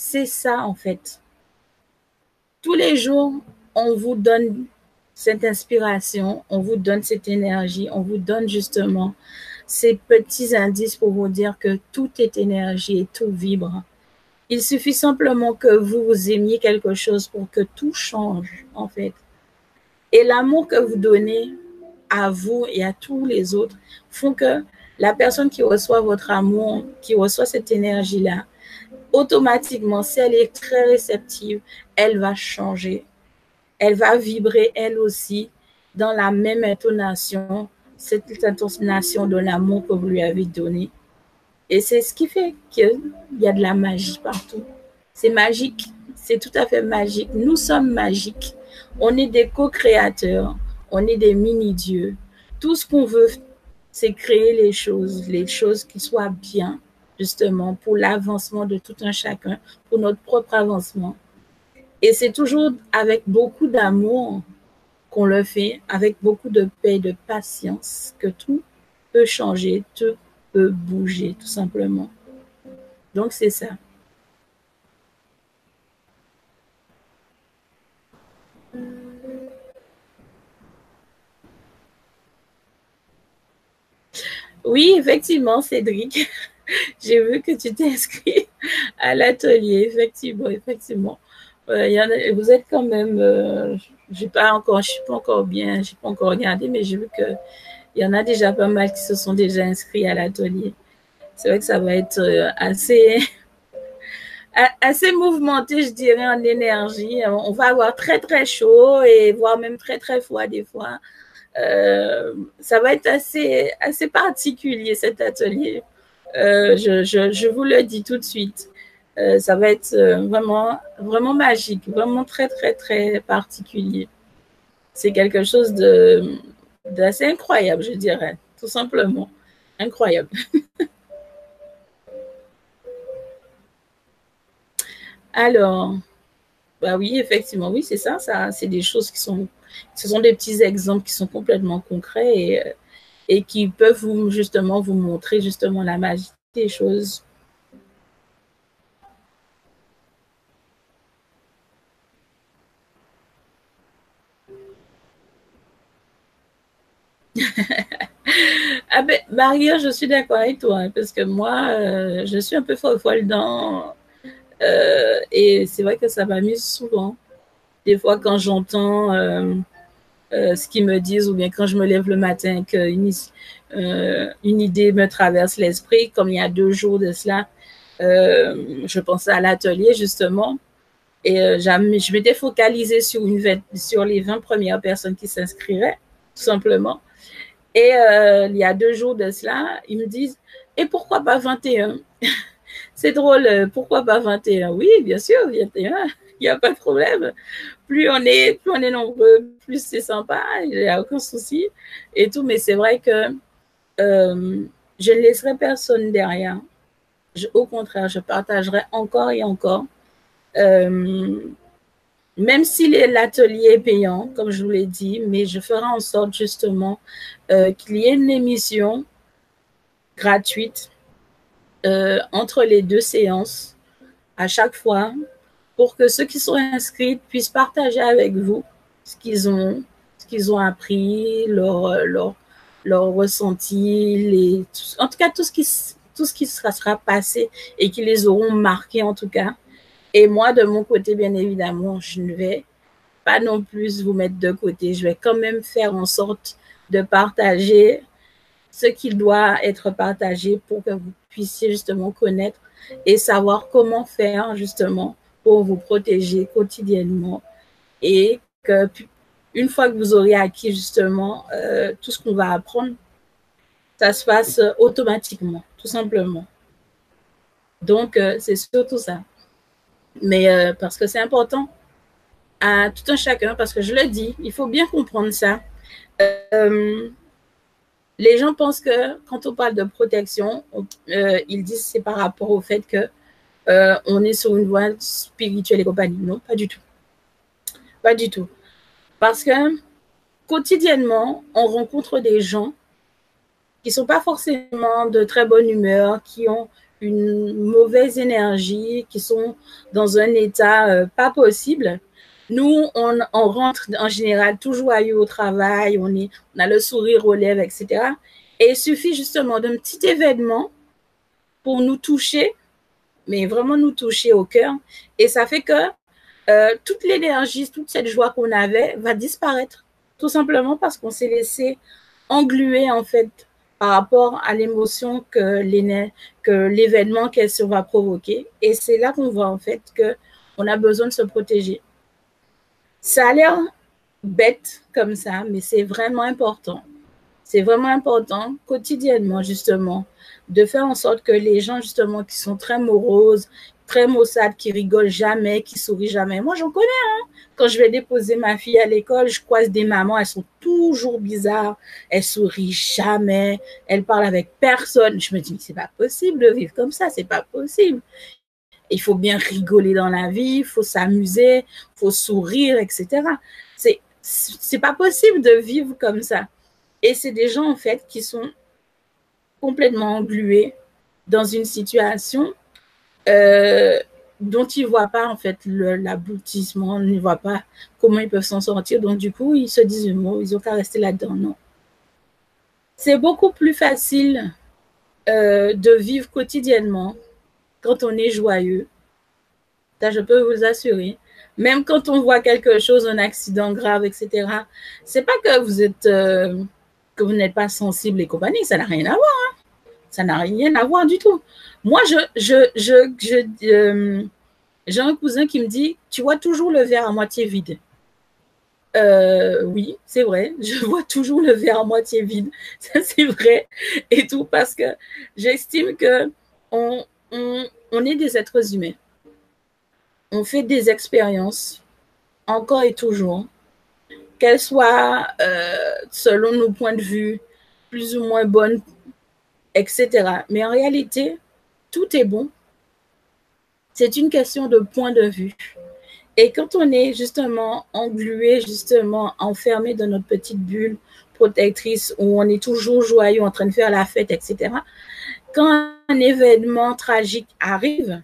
C'est ça, en fait. Tous les jours, on vous donne cette inspiration, on vous donne cette énergie, on vous donne justement ces petits indices pour vous dire que tout est énergie et tout vibre. Il suffit simplement que vous, vous aimiez quelque chose pour que tout change, en fait. Et l'amour que vous donnez à vous et à tous les autres font que la personne qui reçoit votre amour, qui reçoit cette énergie-là, automatiquement, si elle est très réceptive, elle va changer. Elle va vibrer elle aussi dans la même intonation, cette intonation de l'amour que vous lui avez donné. Et c'est ce qui fait qu'il y a de la magie partout. C'est magique, c'est tout à fait magique. Nous sommes magiques. On est des co-créateurs, on est des mini-dieux. Tout ce qu'on veut, c'est créer les choses, les choses qui soient bien, justement, pour l'avancement de tout un chacun, pour notre propre avancement. Et c'est toujours avec beaucoup d'amour qu'on le fait, avec beaucoup de paix, de patience, que tout peut changer, tout peut bouger, tout simplement. Donc, c'est ça. Oui, effectivement, Cédric. J'ai vu que tu t'es inscrit à l'atelier, effectivement, effectivement. Euh, vous êtes quand même, euh, j'ai pas encore, je suis pas encore bien, j'ai pas encore regardé, mais j'ai vu que il y en a déjà pas mal qui se sont déjà inscrits à l'atelier. C'est vrai que ça va être euh, assez, assez mouvementé, je dirais, en énergie. On va avoir très très chaud et voire même très très froid des fois. Euh, ça va être assez assez particulier cet atelier. Euh, je, vous le dis tout de suite. Euh, ça va être euh, vraiment, vraiment magique, vraiment très, très, très particulier. C'est quelque chose d'assez incroyable, je dirais, tout simplement. Incroyable. Alors, bah oui, effectivement, oui, c'est ça, ça c'est des choses qui sont, ce sont des petits exemples qui sont complètement concrets et, et qui peuvent vous, justement vous montrer justement la magie des choses. ah ben, Maria, je suis d'accord avec toi, hein, parce que moi, euh, je suis un peu folle dedans. Euh, et c'est vrai que ça m'amuse souvent. Des fois, quand j'entends euh, ce qu'ils me disent, ou bien quand je me lève le matin, qu'une une idée me traverse l'esprit, comme il y a deux jours de cela, je pensais à l'atelier, justement. Et je m'étais focalisée sur, une, sur les 20 premières personnes qui s'inscriraient, tout simplement. Et euh, il y a deux jours de cela, ils me disent Et pourquoi pas 21 C'est drôle, euh, pourquoi pas 21 Oui, bien sûr, 21, il n'y a pas de problème. Plus on est, plus on est nombreux, plus c'est sympa, il n'y a aucun souci et tout. Mais c'est vrai que euh, je ne laisserai personne derrière. au contraire, je partagerai encore et encore même si l'atelier est payant, comme je vous l'ai dit, mais je ferai en sorte justement euh, qu'il y ait une émission gratuite euh, entre les deux séances à chaque fois pour que ceux qui sont inscrits puissent partager avec vous ce qu'ils ont, appris, leur, leur, ressenti, les, en tout cas tout ce qui, tout ce qui sera, sera passé et qui les auront marqués en tout cas. Et moi, de mon côté, bien évidemment, je ne vais pas non plus vous mettre de côté. Je vais quand même faire en sorte de partager ce qui doit être partagé pour que vous puissiez justement connaître et savoir comment faire justement vous protéger quotidiennement et que une fois que vous aurez acquis justement euh, tout ce qu'on va apprendre, ça se passe automatiquement, tout simplement. Donc, euh, c'est surtout ça mais euh, parce que c'est important à tout un chacun, parce que je le dis, il faut bien comprendre ça. Euh, les gens pensent que quand on parle de protection, euh, ils disent c'est par rapport au fait que on est sur une voie spirituelle et compagnie. Non, pas du tout. Pas du tout. Parce que quotidiennement, on rencontre des gens qui sont pas forcément de très bonne humeur, qui ont une mauvaise énergie, qui sont dans un état euh, pas possible. Nous, on, on, rentre en général tout joyeux au travail, on, est, on a le sourire aux lèvres, etc. Et il suffit justement d'un petit événement pour nous toucher, mais vraiment nous toucher au cœur. Et ça fait que euh, toute l'énergie, toute cette joie qu'on avait va disparaître, tout simplement parce qu'on s'est laissé engluer en fait par rapport à l'émotion que l'événement qu'elle va provoquer. Et c'est là qu'on voit en fait que on a besoin de se protéger. Ça a l'air bête comme ça, mais c'est vraiment important. C'est vraiment important quotidiennement justement de faire en sorte que les gens justement qui sont très moroses, très maussades, qui rigolent jamais, qui sourient jamais. Moi, j'en connais. Hein. Quand je vais déposer ma fille à l'école, je croise des mamans, elles sont toujours bizarres, elles sourient jamais, elles parlent avec personne. Je me dis, c'est pas possible de vivre comme ça, c'est pas possible. Il faut bien rigoler dans la vie, il faut s'amuser, il faut sourire, etc. C'est c'est pas possible de vivre comme ça. Et c'est des gens en fait qui sont complètement englués dans une situation euh, dont ils ne voient pas en fait l'aboutissement, ils ne voient pas comment ils peuvent s'en sortir. Donc du coup, ils se disent, ils n'ont qu'à rester là-dedans. Non. C'est beaucoup plus facile euh, de vivre quotidiennement quand on est joyeux. Je peux vous assurer. Même quand on voit quelque chose, un accident grave, etc. C'est pas que vous êtes euh, que vous n'êtes pas sensible et compagnie, ça n'a rien à voir. Hein. Ça n'a rien à voir du tout. Moi, je, je, je, je euh, j'ai un cousin qui me dit, tu vois toujours le verre à moitié vide. Euh, oui, c'est vrai, je vois toujours le verre à moitié vide. Ça, c'est vrai. Et tout parce que j'estime que on, on, on est des êtres humains. On fait des expériences, encore et toujours, qu'elles soient, euh, selon nos points de vue, plus ou moins bonnes, etc. Mais en réalité, tout est bon. C'est une question de point de vue. Et quand on est justement englué, justement enfermé dans notre petite bulle, protectrice où on est toujours joyeux, en train de faire la fête, etc. Quand un événement tragique arrive,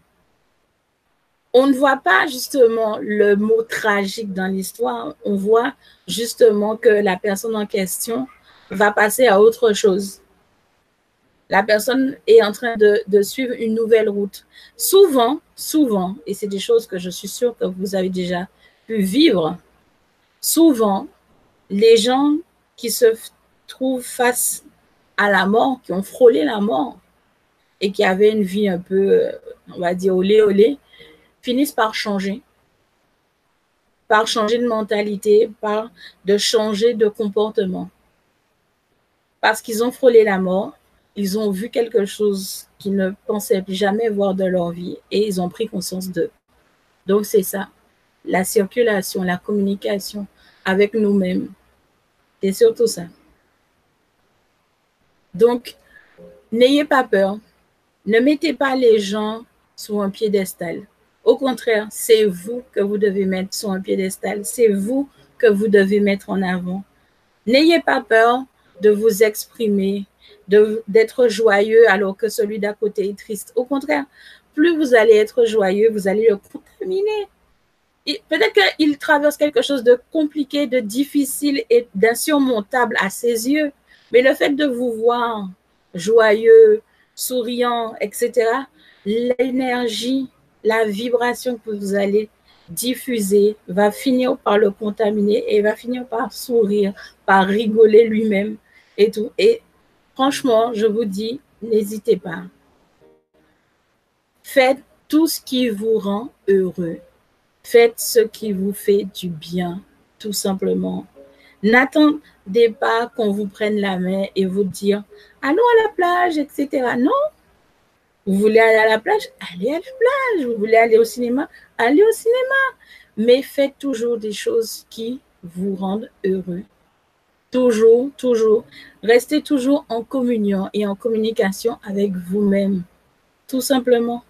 on ne voit pas justement le mot tragique dans l'histoire, on voit justement que la personne en question va passer à autre chose. La personne est en train de, suivre une nouvelle route. Souvent, souvent, et c'est des choses que je suis sûre que vous avez déjà pu vivre, souvent, les gens qui se trouvent face à la mort, qui ont frôlé la mort et qui avaient une vie un peu, on va dire, olé olé, finissent par changer, par changer de mentalité, par de changer de comportement. Parce qu'ils ont frôlé la mort, ils ont vu quelque chose qu'ils ne pensaient jamais voir de leur vie et ils ont pris conscience d'eux. Donc c'est ça, la circulation, la communication avec nous-mêmes. C'est surtout ça. Donc, n'ayez pas peur. Ne mettez pas les gens sur un piédestal. Au contraire, c'est vous que vous devez mettre sur un piédestal. C'est vous que vous devez mettre en avant. N'ayez pas peur de vous exprimer, d'être joyeux alors que celui d'à côté est triste. Au contraire, plus vous allez être joyeux, vous allez le contaminer. Peut-être qu'il traverse quelque chose de compliqué, de difficile et d'insurmontable à ses yeux, mais le fait de vous voir joyeux, souriant, etc., l'énergie la vibration que vous allez diffuser va finir par le contaminer et va finir par sourire, par rigoler lui-même et tout. Et franchement, je vous dis, n'hésitez pas. Faites tout ce qui vous rend heureux. Faites ce qui vous fait du bien, tout simplement. N'attendez pas qu'on vous prenne la main et vous dire allons à la plage, etc. Non, vous voulez aller à la plage? Allez à la plage. Vous voulez aller au cinéma? Allez au cinéma. Mais faites toujours des choses qui vous rendent heureux. Toujours, toujours. Restez toujours en communion et en communication avec vous-même. Tout simplement.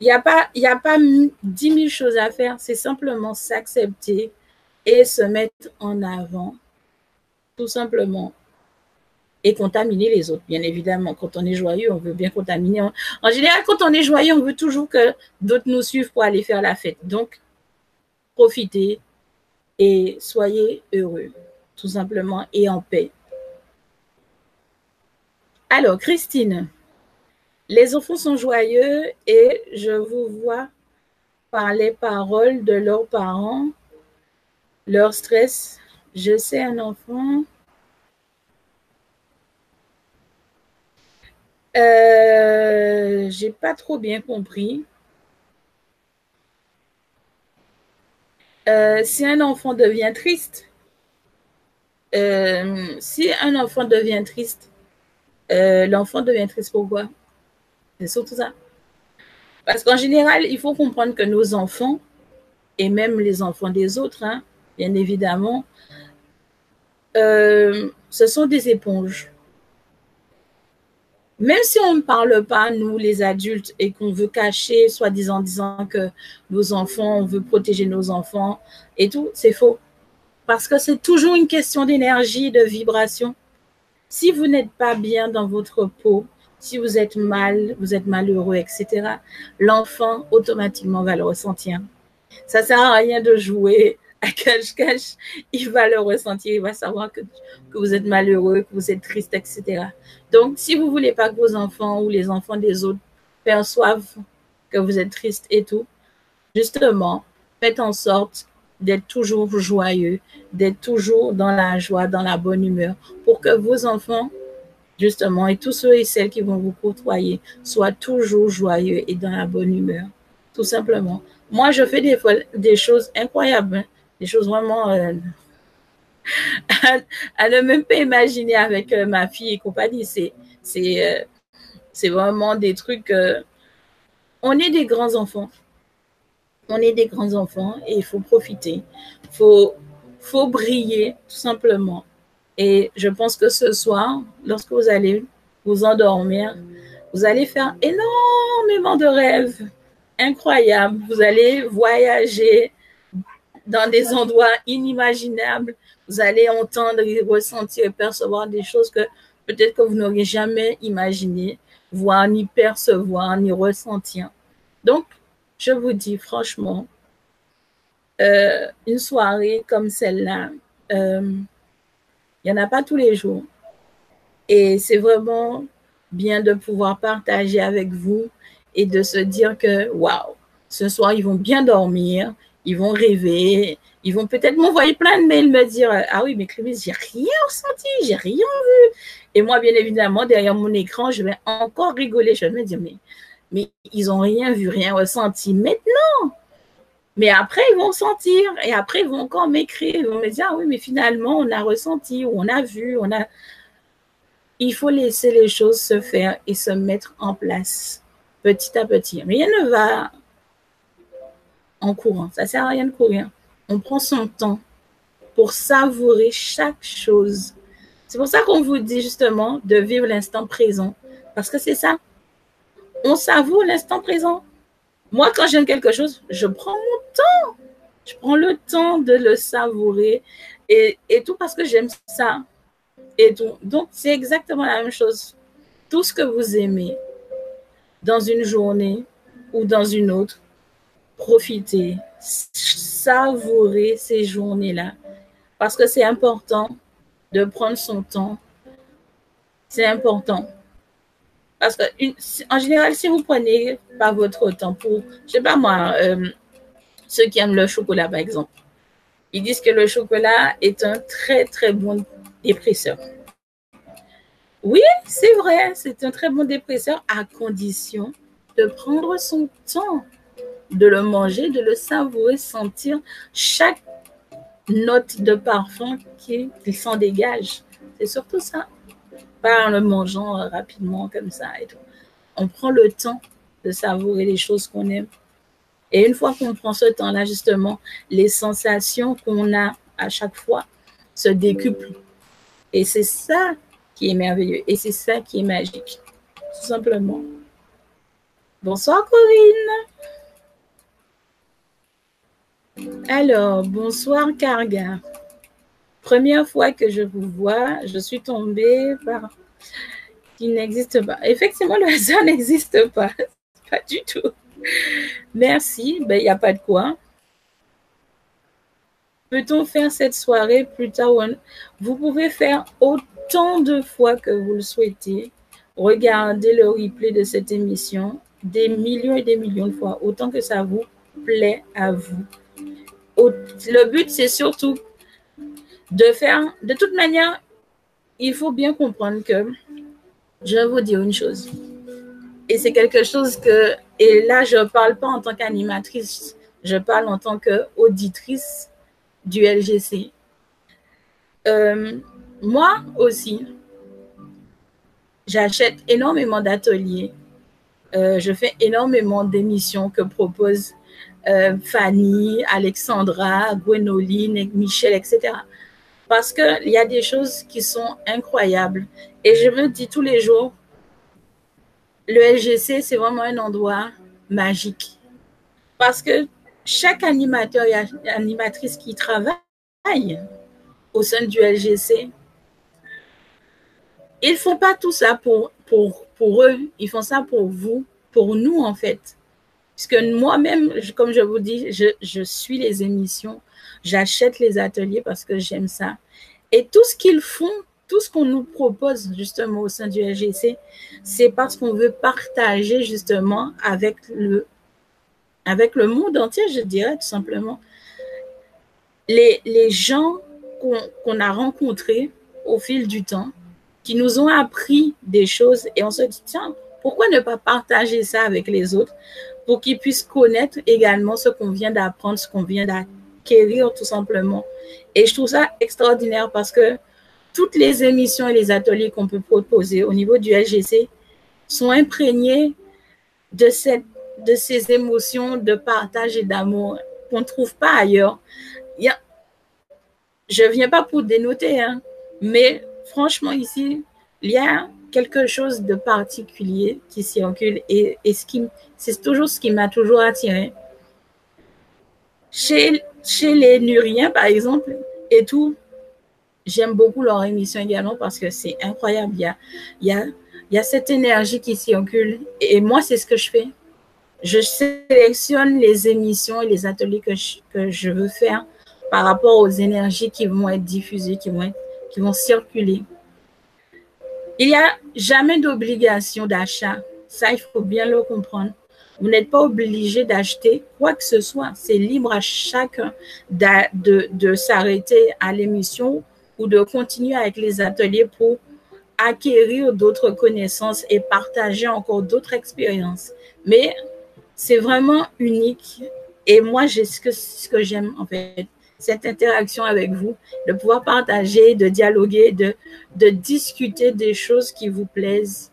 Il n'y a pas, il a pas 10 000 choses à faire. C'est simplement s'accepter et se mettre en avant. Tout simplement et contaminer les autres, bien évidemment. Quand on est joyeux, on veut bien contaminer. En général, quand on est joyeux, on veut toujours que d'autres nous suivent pour aller faire la fête. Donc, profitez et soyez heureux, tout simplement, et en paix. Alors, Christine, les enfants sont joyeux et je vous vois par les paroles de leurs parents, leur stress. Je sais un enfant Euh, j'ai pas trop bien compris. Euh, si un enfant devient triste, euh, si un enfant devient triste, l'enfant devient triste pourquoi C'est surtout ça. Parce qu'en général, il faut comprendre que nos enfants, et même les enfants des autres, hein, bien évidemment, ce sont des éponges même si on ne parle pas, nous les adultes, et qu'on veut cacher, soi-disant disant que nos enfants, on veut protéger nos enfants et tout, c'est faux. Parce que c'est toujours une question d'énergie, de vibration. Si vous n'êtes pas bien dans votre peau, si vous êtes mal, vous êtes malheureux, etc., l'enfant automatiquement va le ressentir. Ça sert à rien de jouer cache-cache, il va le ressentir, il va savoir que, que, vous êtes malheureux, que vous êtes triste, etc. Donc, si vous voulez pas que vos enfants ou les enfants des autres perçoivent que vous êtes triste et tout, justement, faites en sorte d'être toujours joyeux, d'être toujours dans la joie, dans la bonne humeur, pour que vos enfants, justement, et tous ceux et celles qui vont vous côtoyer, soient toujours joyeux et dans la bonne humeur, tout simplement. Moi, je fais des, des choses incroyables. Des choses vraiment euh, à, ne même pas imaginer avec euh, ma fille et compagnie. C'est, euh, vraiment des trucs. on est des grands enfants. On est des grands enfants et il faut profiter. Il faut, faut briller, tout simplement. Et je pense que ce soir, lorsque vous allez vous endormir, vous allez faire énormément de rêves incroyables. Vous allez voyager, dans des endroits inimaginables. Vous allez entendre ressentir et percevoir des choses que peut-être que vous n'auriez jamais imaginé, voir, ni percevoir, ni ressentir. Donc, je vous dis franchement, euh, une soirée comme celle-là, euh, il n'y en a pas tous les jours. Et c'est vraiment bien de pouvoir partager avec vous et de se dire que, waouh, ce soir, ils vont bien dormir, ils vont rêver, ils vont peut-être m'envoyer plein de mails, me dire, ah oui, mais Clémence, j'ai rien ressenti, j'ai rien vu. Et moi, bien évidemment, derrière mon écran, je vais encore rigoler. Je vais me dire, mais, mais ils n'ont rien vu, rien ressenti maintenant. Mais après, ils vont sentir et après, ils vont encore m'écrire. Ils vont me dire, ah oui, mais finalement, on a ressenti on a vu, on a. Il faut laisser les choses se faire et se mettre en place petit à petit. Rien ne va courant. Ça sert à rien de courir. On prend son temps pour savourer chaque chose. C'est pour ça qu'on vous dit justement de vivre l'instant présent. Parce que c'est ça. On savoure l'instant présent. Moi, quand j'aime quelque chose, je prends mon temps. Je prends le temps de le savourer. Et, tout parce que j'aime ça. Et tout. Donc, c'est exactement la même chose. Tout ce que vous aimez dans une journée ou dans une autre, profitez, savourez ces journées-là. Parce que c'est important de prendre son temps. C'est important. Parce que, en général, si vous prenez pas votre temps pour, je sais pas moi, euh, ceux qui aiment le chocolat, par exemple, ils disent que le chocolat est un très, très bon dépresseur. Oui, c'est vrai, c'est un très bon dépresseur à condition de prendre son temps, de le manger, de le savourer, sentir chaque note de parfum qu'il s'en dégage. C'est surtout ça pas en le mangeant euh, rapidement comme ça et tout. On prend le temps de savourer les choses qu'on aime. Et une fois qu'on prend ce temps-là, justement, les sensations qu'on a à chaque fois se décuplent. Et c'est ça qui est merveilleux. Et c'est ça qui est magique. Tout simplement. Bonsoir Corinne. Alors, bonsoir Carga. Première fois que je vous vois, je suis tombée par qui n'existe pas. Effectivement, le hasard n'existe pas. Pas du tout. Merci. Ben, il n'y a pas de quoi. Peut-on faire cette soirée plus tard? Vous pouvez faire autant de fois que vous le souhaitez. Regardez le replay de cette émission des millions et des millions de fois, autant que ça vous plaît à vous. Le but, c'est surtout de faire, de toute manière, il faut bien comprendre que je vais vous dire une chose. Et c'est quelque chose que, et là, je ne parle pas en tant qu'animatrice, je parle en tant qu'auditrice du LGC. Euh, moi aussi, j'achète énormément d'ateliers. Euh, je fais énormément d'émissions que proposent euh, Fanny, Alexandra, Gwenoline, Michel, etc parce qu'il y a des choses qui sont incroyables. Et je me dis tous les jours, le LGC, c'est vraiment un endroit magique. Parce que chaque animateur et animatrice qui travaille au sein du LGC, ils ne font pas tout ça pour, pour, pour eux, ils font ça pour vous, pour nous en fait. Puisque moi-même, comme je vous dis, je, suis les émissions J'achète les ateliers parce que j'aime ça. Et tout ce qu'ils font, tout ce qu'on nous propose justement au sein du LGC, c'est parce qu'on veut partager justement avec le, avec le monde entier, je dirais tout simplement. Les, les gens qu'on a rencontrés au fil du temps, qui nous ont appris des choses et on se dit, tiens, pourquoi ne pas partager ça avec les autres? Pour qu'ils puissent connaître également ce qu'on vient d'apprendre, ce qu'on vient tout simplement. Et je trouve ça extraordinaire parce que toutes les émissions et les ateliers qu'on peut proposer au niveau du LGC sont imprégnés de, ces émotions de partage et d'amour qu'on ne trouve pas ailleurs. A, je ne viens pas pour dénoter, hein, mais franchement, ici, il y a quelque chose de particulier qui circule et, et ce qui, c'est toujours ce qui m'a toujours attiré Chez, chez les Nuriens, par exemple, et tout, j'aime beaucoup leur émission également parce que c'est incroyable. Il y a, il y, a, il y a cette énergie qui circule. Et moi, c'est ce que je fais. Je sélectionne les émissions et les ateliers que je, que je veux faire par rapport aux énergies qui vont être diffusées, qui vont, être, qui vont circuler. Il n'y a jamais d'obligation d'achat. Ça, il faut bien le comprendre. Vous n'êtes pas obligé d'acheter quoi que ce soit. C'est libre à chacun de, s'arrêter à l'émission ou de continuer avec les ateliers pour acquérir d'autres connaissances et partager encore d'autres expériences. Mais c'est vraiment unique. Et moi, j'ai ce que j'aime, en fait, cette interaction avec vous, de pouvoir partager, de dialoguer, de, discuter des choses qui vous plaisent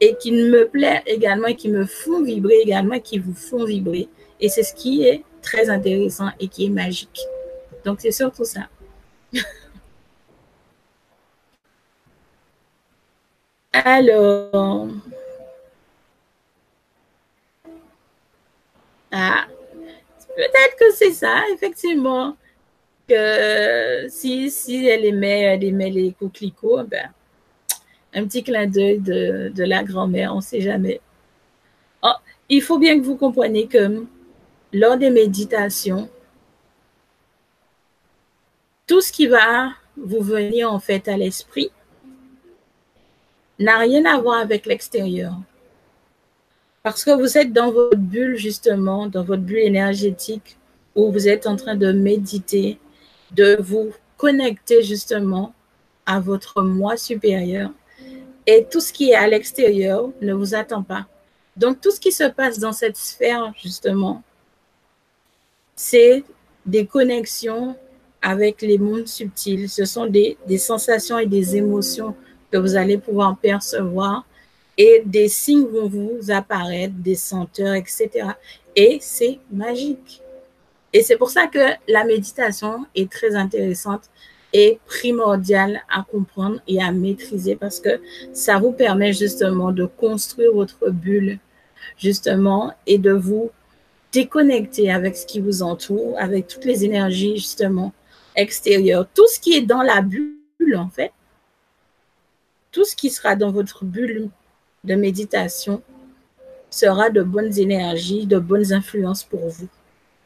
et qui me plaisent également qui me font vibrer également, qui vous font vibrer. Et c'est ce qui est très intéressant et qui est magique. Donc, c'est surtout ça. Alors, ah, peut-être que c'est ça, effectivement que si, elle aimait, elle aimait les coquelicots, ben, un petit clin d'œil de, de, la grand-mère, on ne sait jamais. Oh, il faut bien que vous compreniez que lors des méditations, tout ce qui va vous venir en fait à l'esprit n'a rien à voir avec l'extérieur. Parce que vous êtes dans votre bulle, justement, dans votre bulle énergétique, où vous êtes en train de méditer, de vous connecter justement à votre moi supérieur. Et tout ce qui est à l'extérieur ne vous attend pas. Donc, tout ce qui se passe dans cette sphère, justement, c'est des connexions avec les mondes subtils. Ce sont des, sensations et des émotions que vous allez pouvoir percevoir et des signes vont vous apparaître, des senteurs, etc. Et c'est magique. Et c'est pour ça que la méditation est très intéressante et primordiale à comprendre et à maîtriser parce que ça vous permet justement de construire votre bulle, justement, et de vous déconnecter avec ce qui vous entoure, avec toutes les énergies, justement, extérieures. Tout ce qui est dans la bulle, en fait, tout ce qui sera dans votre bulle de méditation sera de bonnes énergies, de bonnes influences pour vous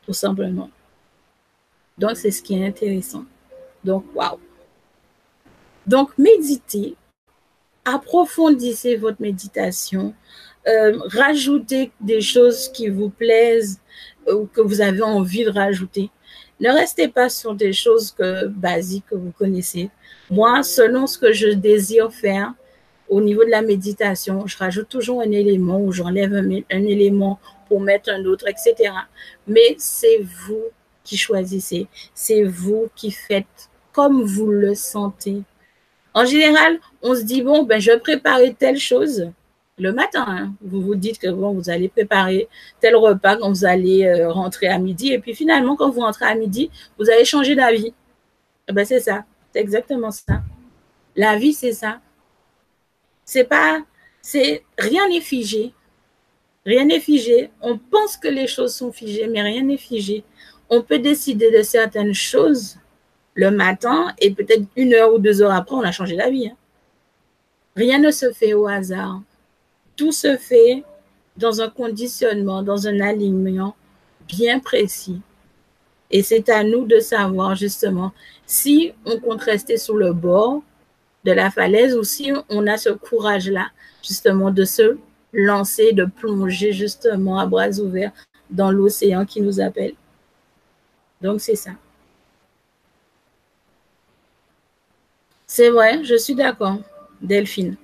tout simplement. Donc, c'est ce qui est intéressant. Donc, waouh. Donc, méditez, approfondissez votre méditation, euh, rajoutez des choses qui vous plaisent ou que vous avez envie de rajouter. Ne restez pas sur des choses que, basiques que vous connaissez. Moi, selon ce que je désire faire, au niveau de la méditation, je rajoute toujours un élément ou j'enlève un, un, élément pour mettre un autre, etc. Mais c'est vous qui choisissez, c'est vous qui faites comme vous le sentez. En général, on se dit, bon, ben, je vais préparer telle chose le matin. Hein. Vous vous dites que bon, vous allez préparer tel repas quand vous allez euh, rentrer à midi. Et puis finalement, quand vous rentrez à midi, vous allez changer d'avis. Eh ben, c'est ça. C'est exactement ça. La vie, c'est ça. C'est pas, c'est, rien n'est figé. Rien n'est figé. On pense que les choses sont figées, mais rien n'est figé. On peut décider de certaines choses le matin et peut-être une heure ou deux heures après, on a changé d'avis. Hein. Rien ne se fait au hasard. Tout se fait dans un conditionnement, dans un alignement bien précis. Et c'est à nous de savoir justement si on compte rester sur le bord de la falaise ou si on a ce courage-là justement de se lancer, de plonger justement à bras ouverts dans l'océan qui nous appelle. Donc c'est ça. C'est vrai, je suis d'accord, Delphine.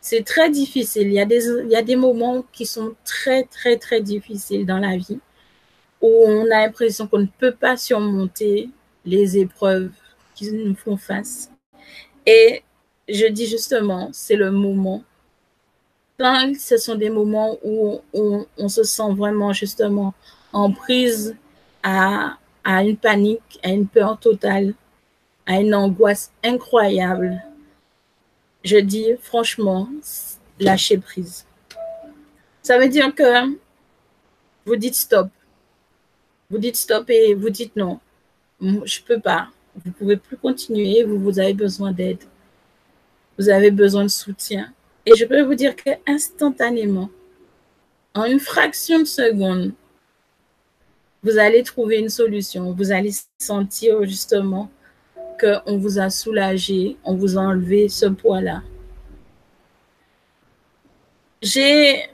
C'est très difficile. Il y, a des, il y a des moments qui sont très, très, très difficiles dans la vie où on a l'impression qu'on ne peut pas surmonter les épreuves qui nous font face. Et je dis justement, c'est le moment ce sont des moments où on, se sent vraiment justement en prise à, une panique, à une peur totale, à une angoisse incroyable. Je dis franchement, lâcher prise. Ça veut dire que vous dites stop. Vous dites stop et vous dites non, je ne peux pas. Vous ne pouvez plus continuer, vous avez besoin d'aide. Vous avez besoin de soutien. Et je peux vous dire que instantanément, en une fraction de seconde, vous allez trouver une solution. Vous allez sentir justement qu'on vous a soulagé, on vous a enlevé ce poids-là. J'ai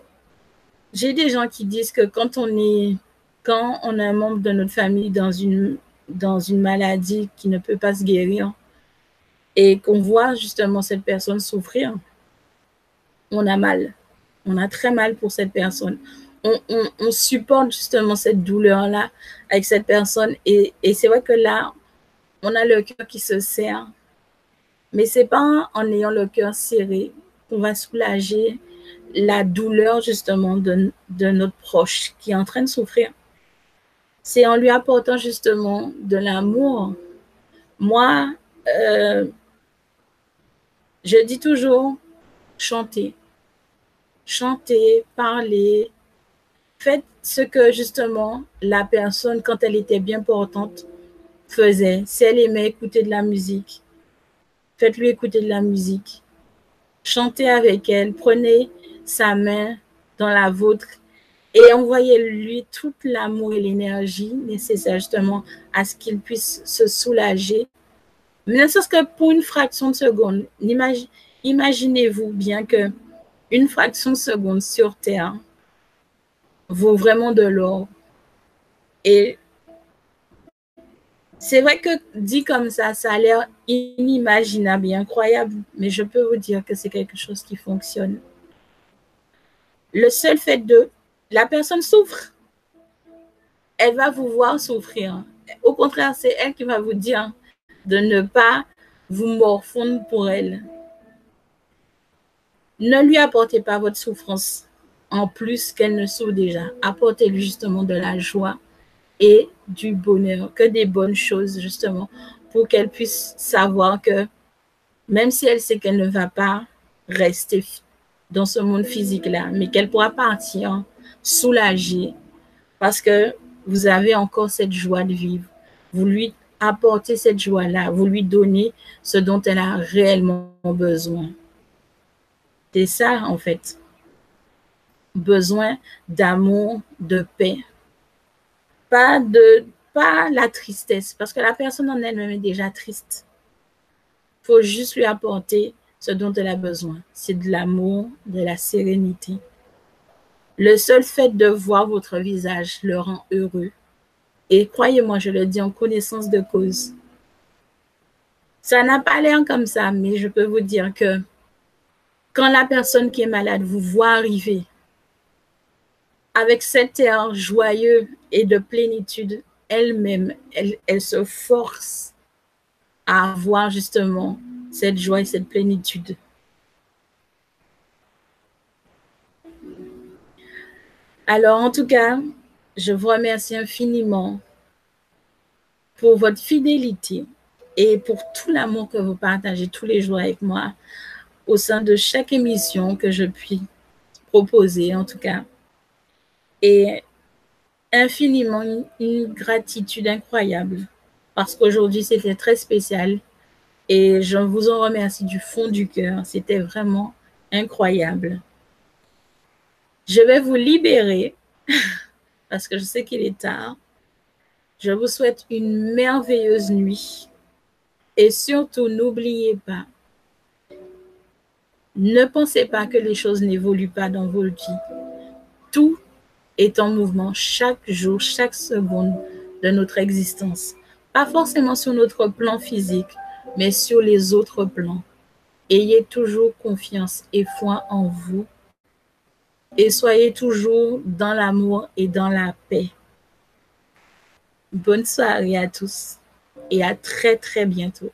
des gens qui disent que quand on est quand on a un membre de notre famille dans une dans une maladie qui ne peut pas se guérir et qu'on voit justement cette personne souffrir, on a mal. On a très mal pour cette personne. On, supporte justement cette douleur-là avec cette personne. Et, c'est vrai que là, on a le cœur qui se serre. Mais c'est pas en ayant le cœur serré qu'on va soulager la douleur justement de, de notre proche qui est en train de souffrir. C'est en lui apportant justement de l'amour. Moi, euh, je dis toujours, chanter. Chanter, parler. Faites ce que justement la personne, quand elle était bien portante, faisait. Si elle aimait écouter de la musique, faites-lui écouter de la musique. Chantez avec elle. Prenez sa main dans la vôtre et envoyez-lui tout l'amour et l'énergie nécessaire justement à ce qu'il puisse se soulager. Mais ne serait-ce que pour une fraction de seconde. Imaginez-vous bien que une fraction de seconde sur Terre vaut vraiment de l'or. Et c'est vrai que dit comme ça, ça a l'air inimaginable et incroyable, mais je peux vous dire que c'est quelque chose qui fonctionne le seul fait de la personne souffre, elle va vous voir souffrir. Au contraire, c'est elle qui va vous dire de ne pas vous morfondre pour elle. Ne lui apportez pas votre souffrance en plus qu'elle ne souffre déjà. Apportez-lui justement de la joie et du bonheur, que des bonnes choses justement, pour qu'elle puisse savoir que même si elle sait qu'elle ne va pas rester dans ce monde physique-là, mais qu'elle pourra partir soulagée parce que vous avez encore cette joie de vivre. Vous lui apportez cette joie-là, vous lui donnez ce dont elle a réellement besoin. C'est ça, en fait. Besoin d'amour, de paix. Pas de pas la tristesse, parce que la personne en elle-même est déjà triste. Faut juste lui apporter ce dont elle a besoin. C'est de l'amour, de la sérénité. Le seul fait de voir votre visage le rend heureux. Et croyez-moi, je le dis en connaissance de cause. Ça n'a pas l'air comme ça, mais je peux vous dire que quand la personne qui est malade vous voit arriver avec cet air joyeux et de plénitude, elle-même, elle, se force à avoir justement cette joie et cette plénitude. Alors, en tout cas, je vous remercie infiniment pour votre fidélité et pour tout l'amour que vous partagez tous les jours avec moi au sein de chaque émission que je puis proposer, en tout cas. Et infiniment une gratitude incroyable parce qu'aujourd'hui, c'était très spécial et je vous en remercie du fond du cœur. C'était vraiment incroyable. Je vais vous libérer parce que je sais qu'il est tard. Je vous souhaite une merveilleuse nuit. Et surtout, n'oubliez pas, ne pensez pas que les choses n'évoluent pas dans vos vies. Tout est en mouvement chaque jour, chaque seconde de notre existence. Pas forcément sur notre plan physique, mais sur les autres plans. Ayez toujours confiance et foi en vous et soyez toujours dans l'amour et dans la paix. Bonne soirée à tous et à très très bientôt.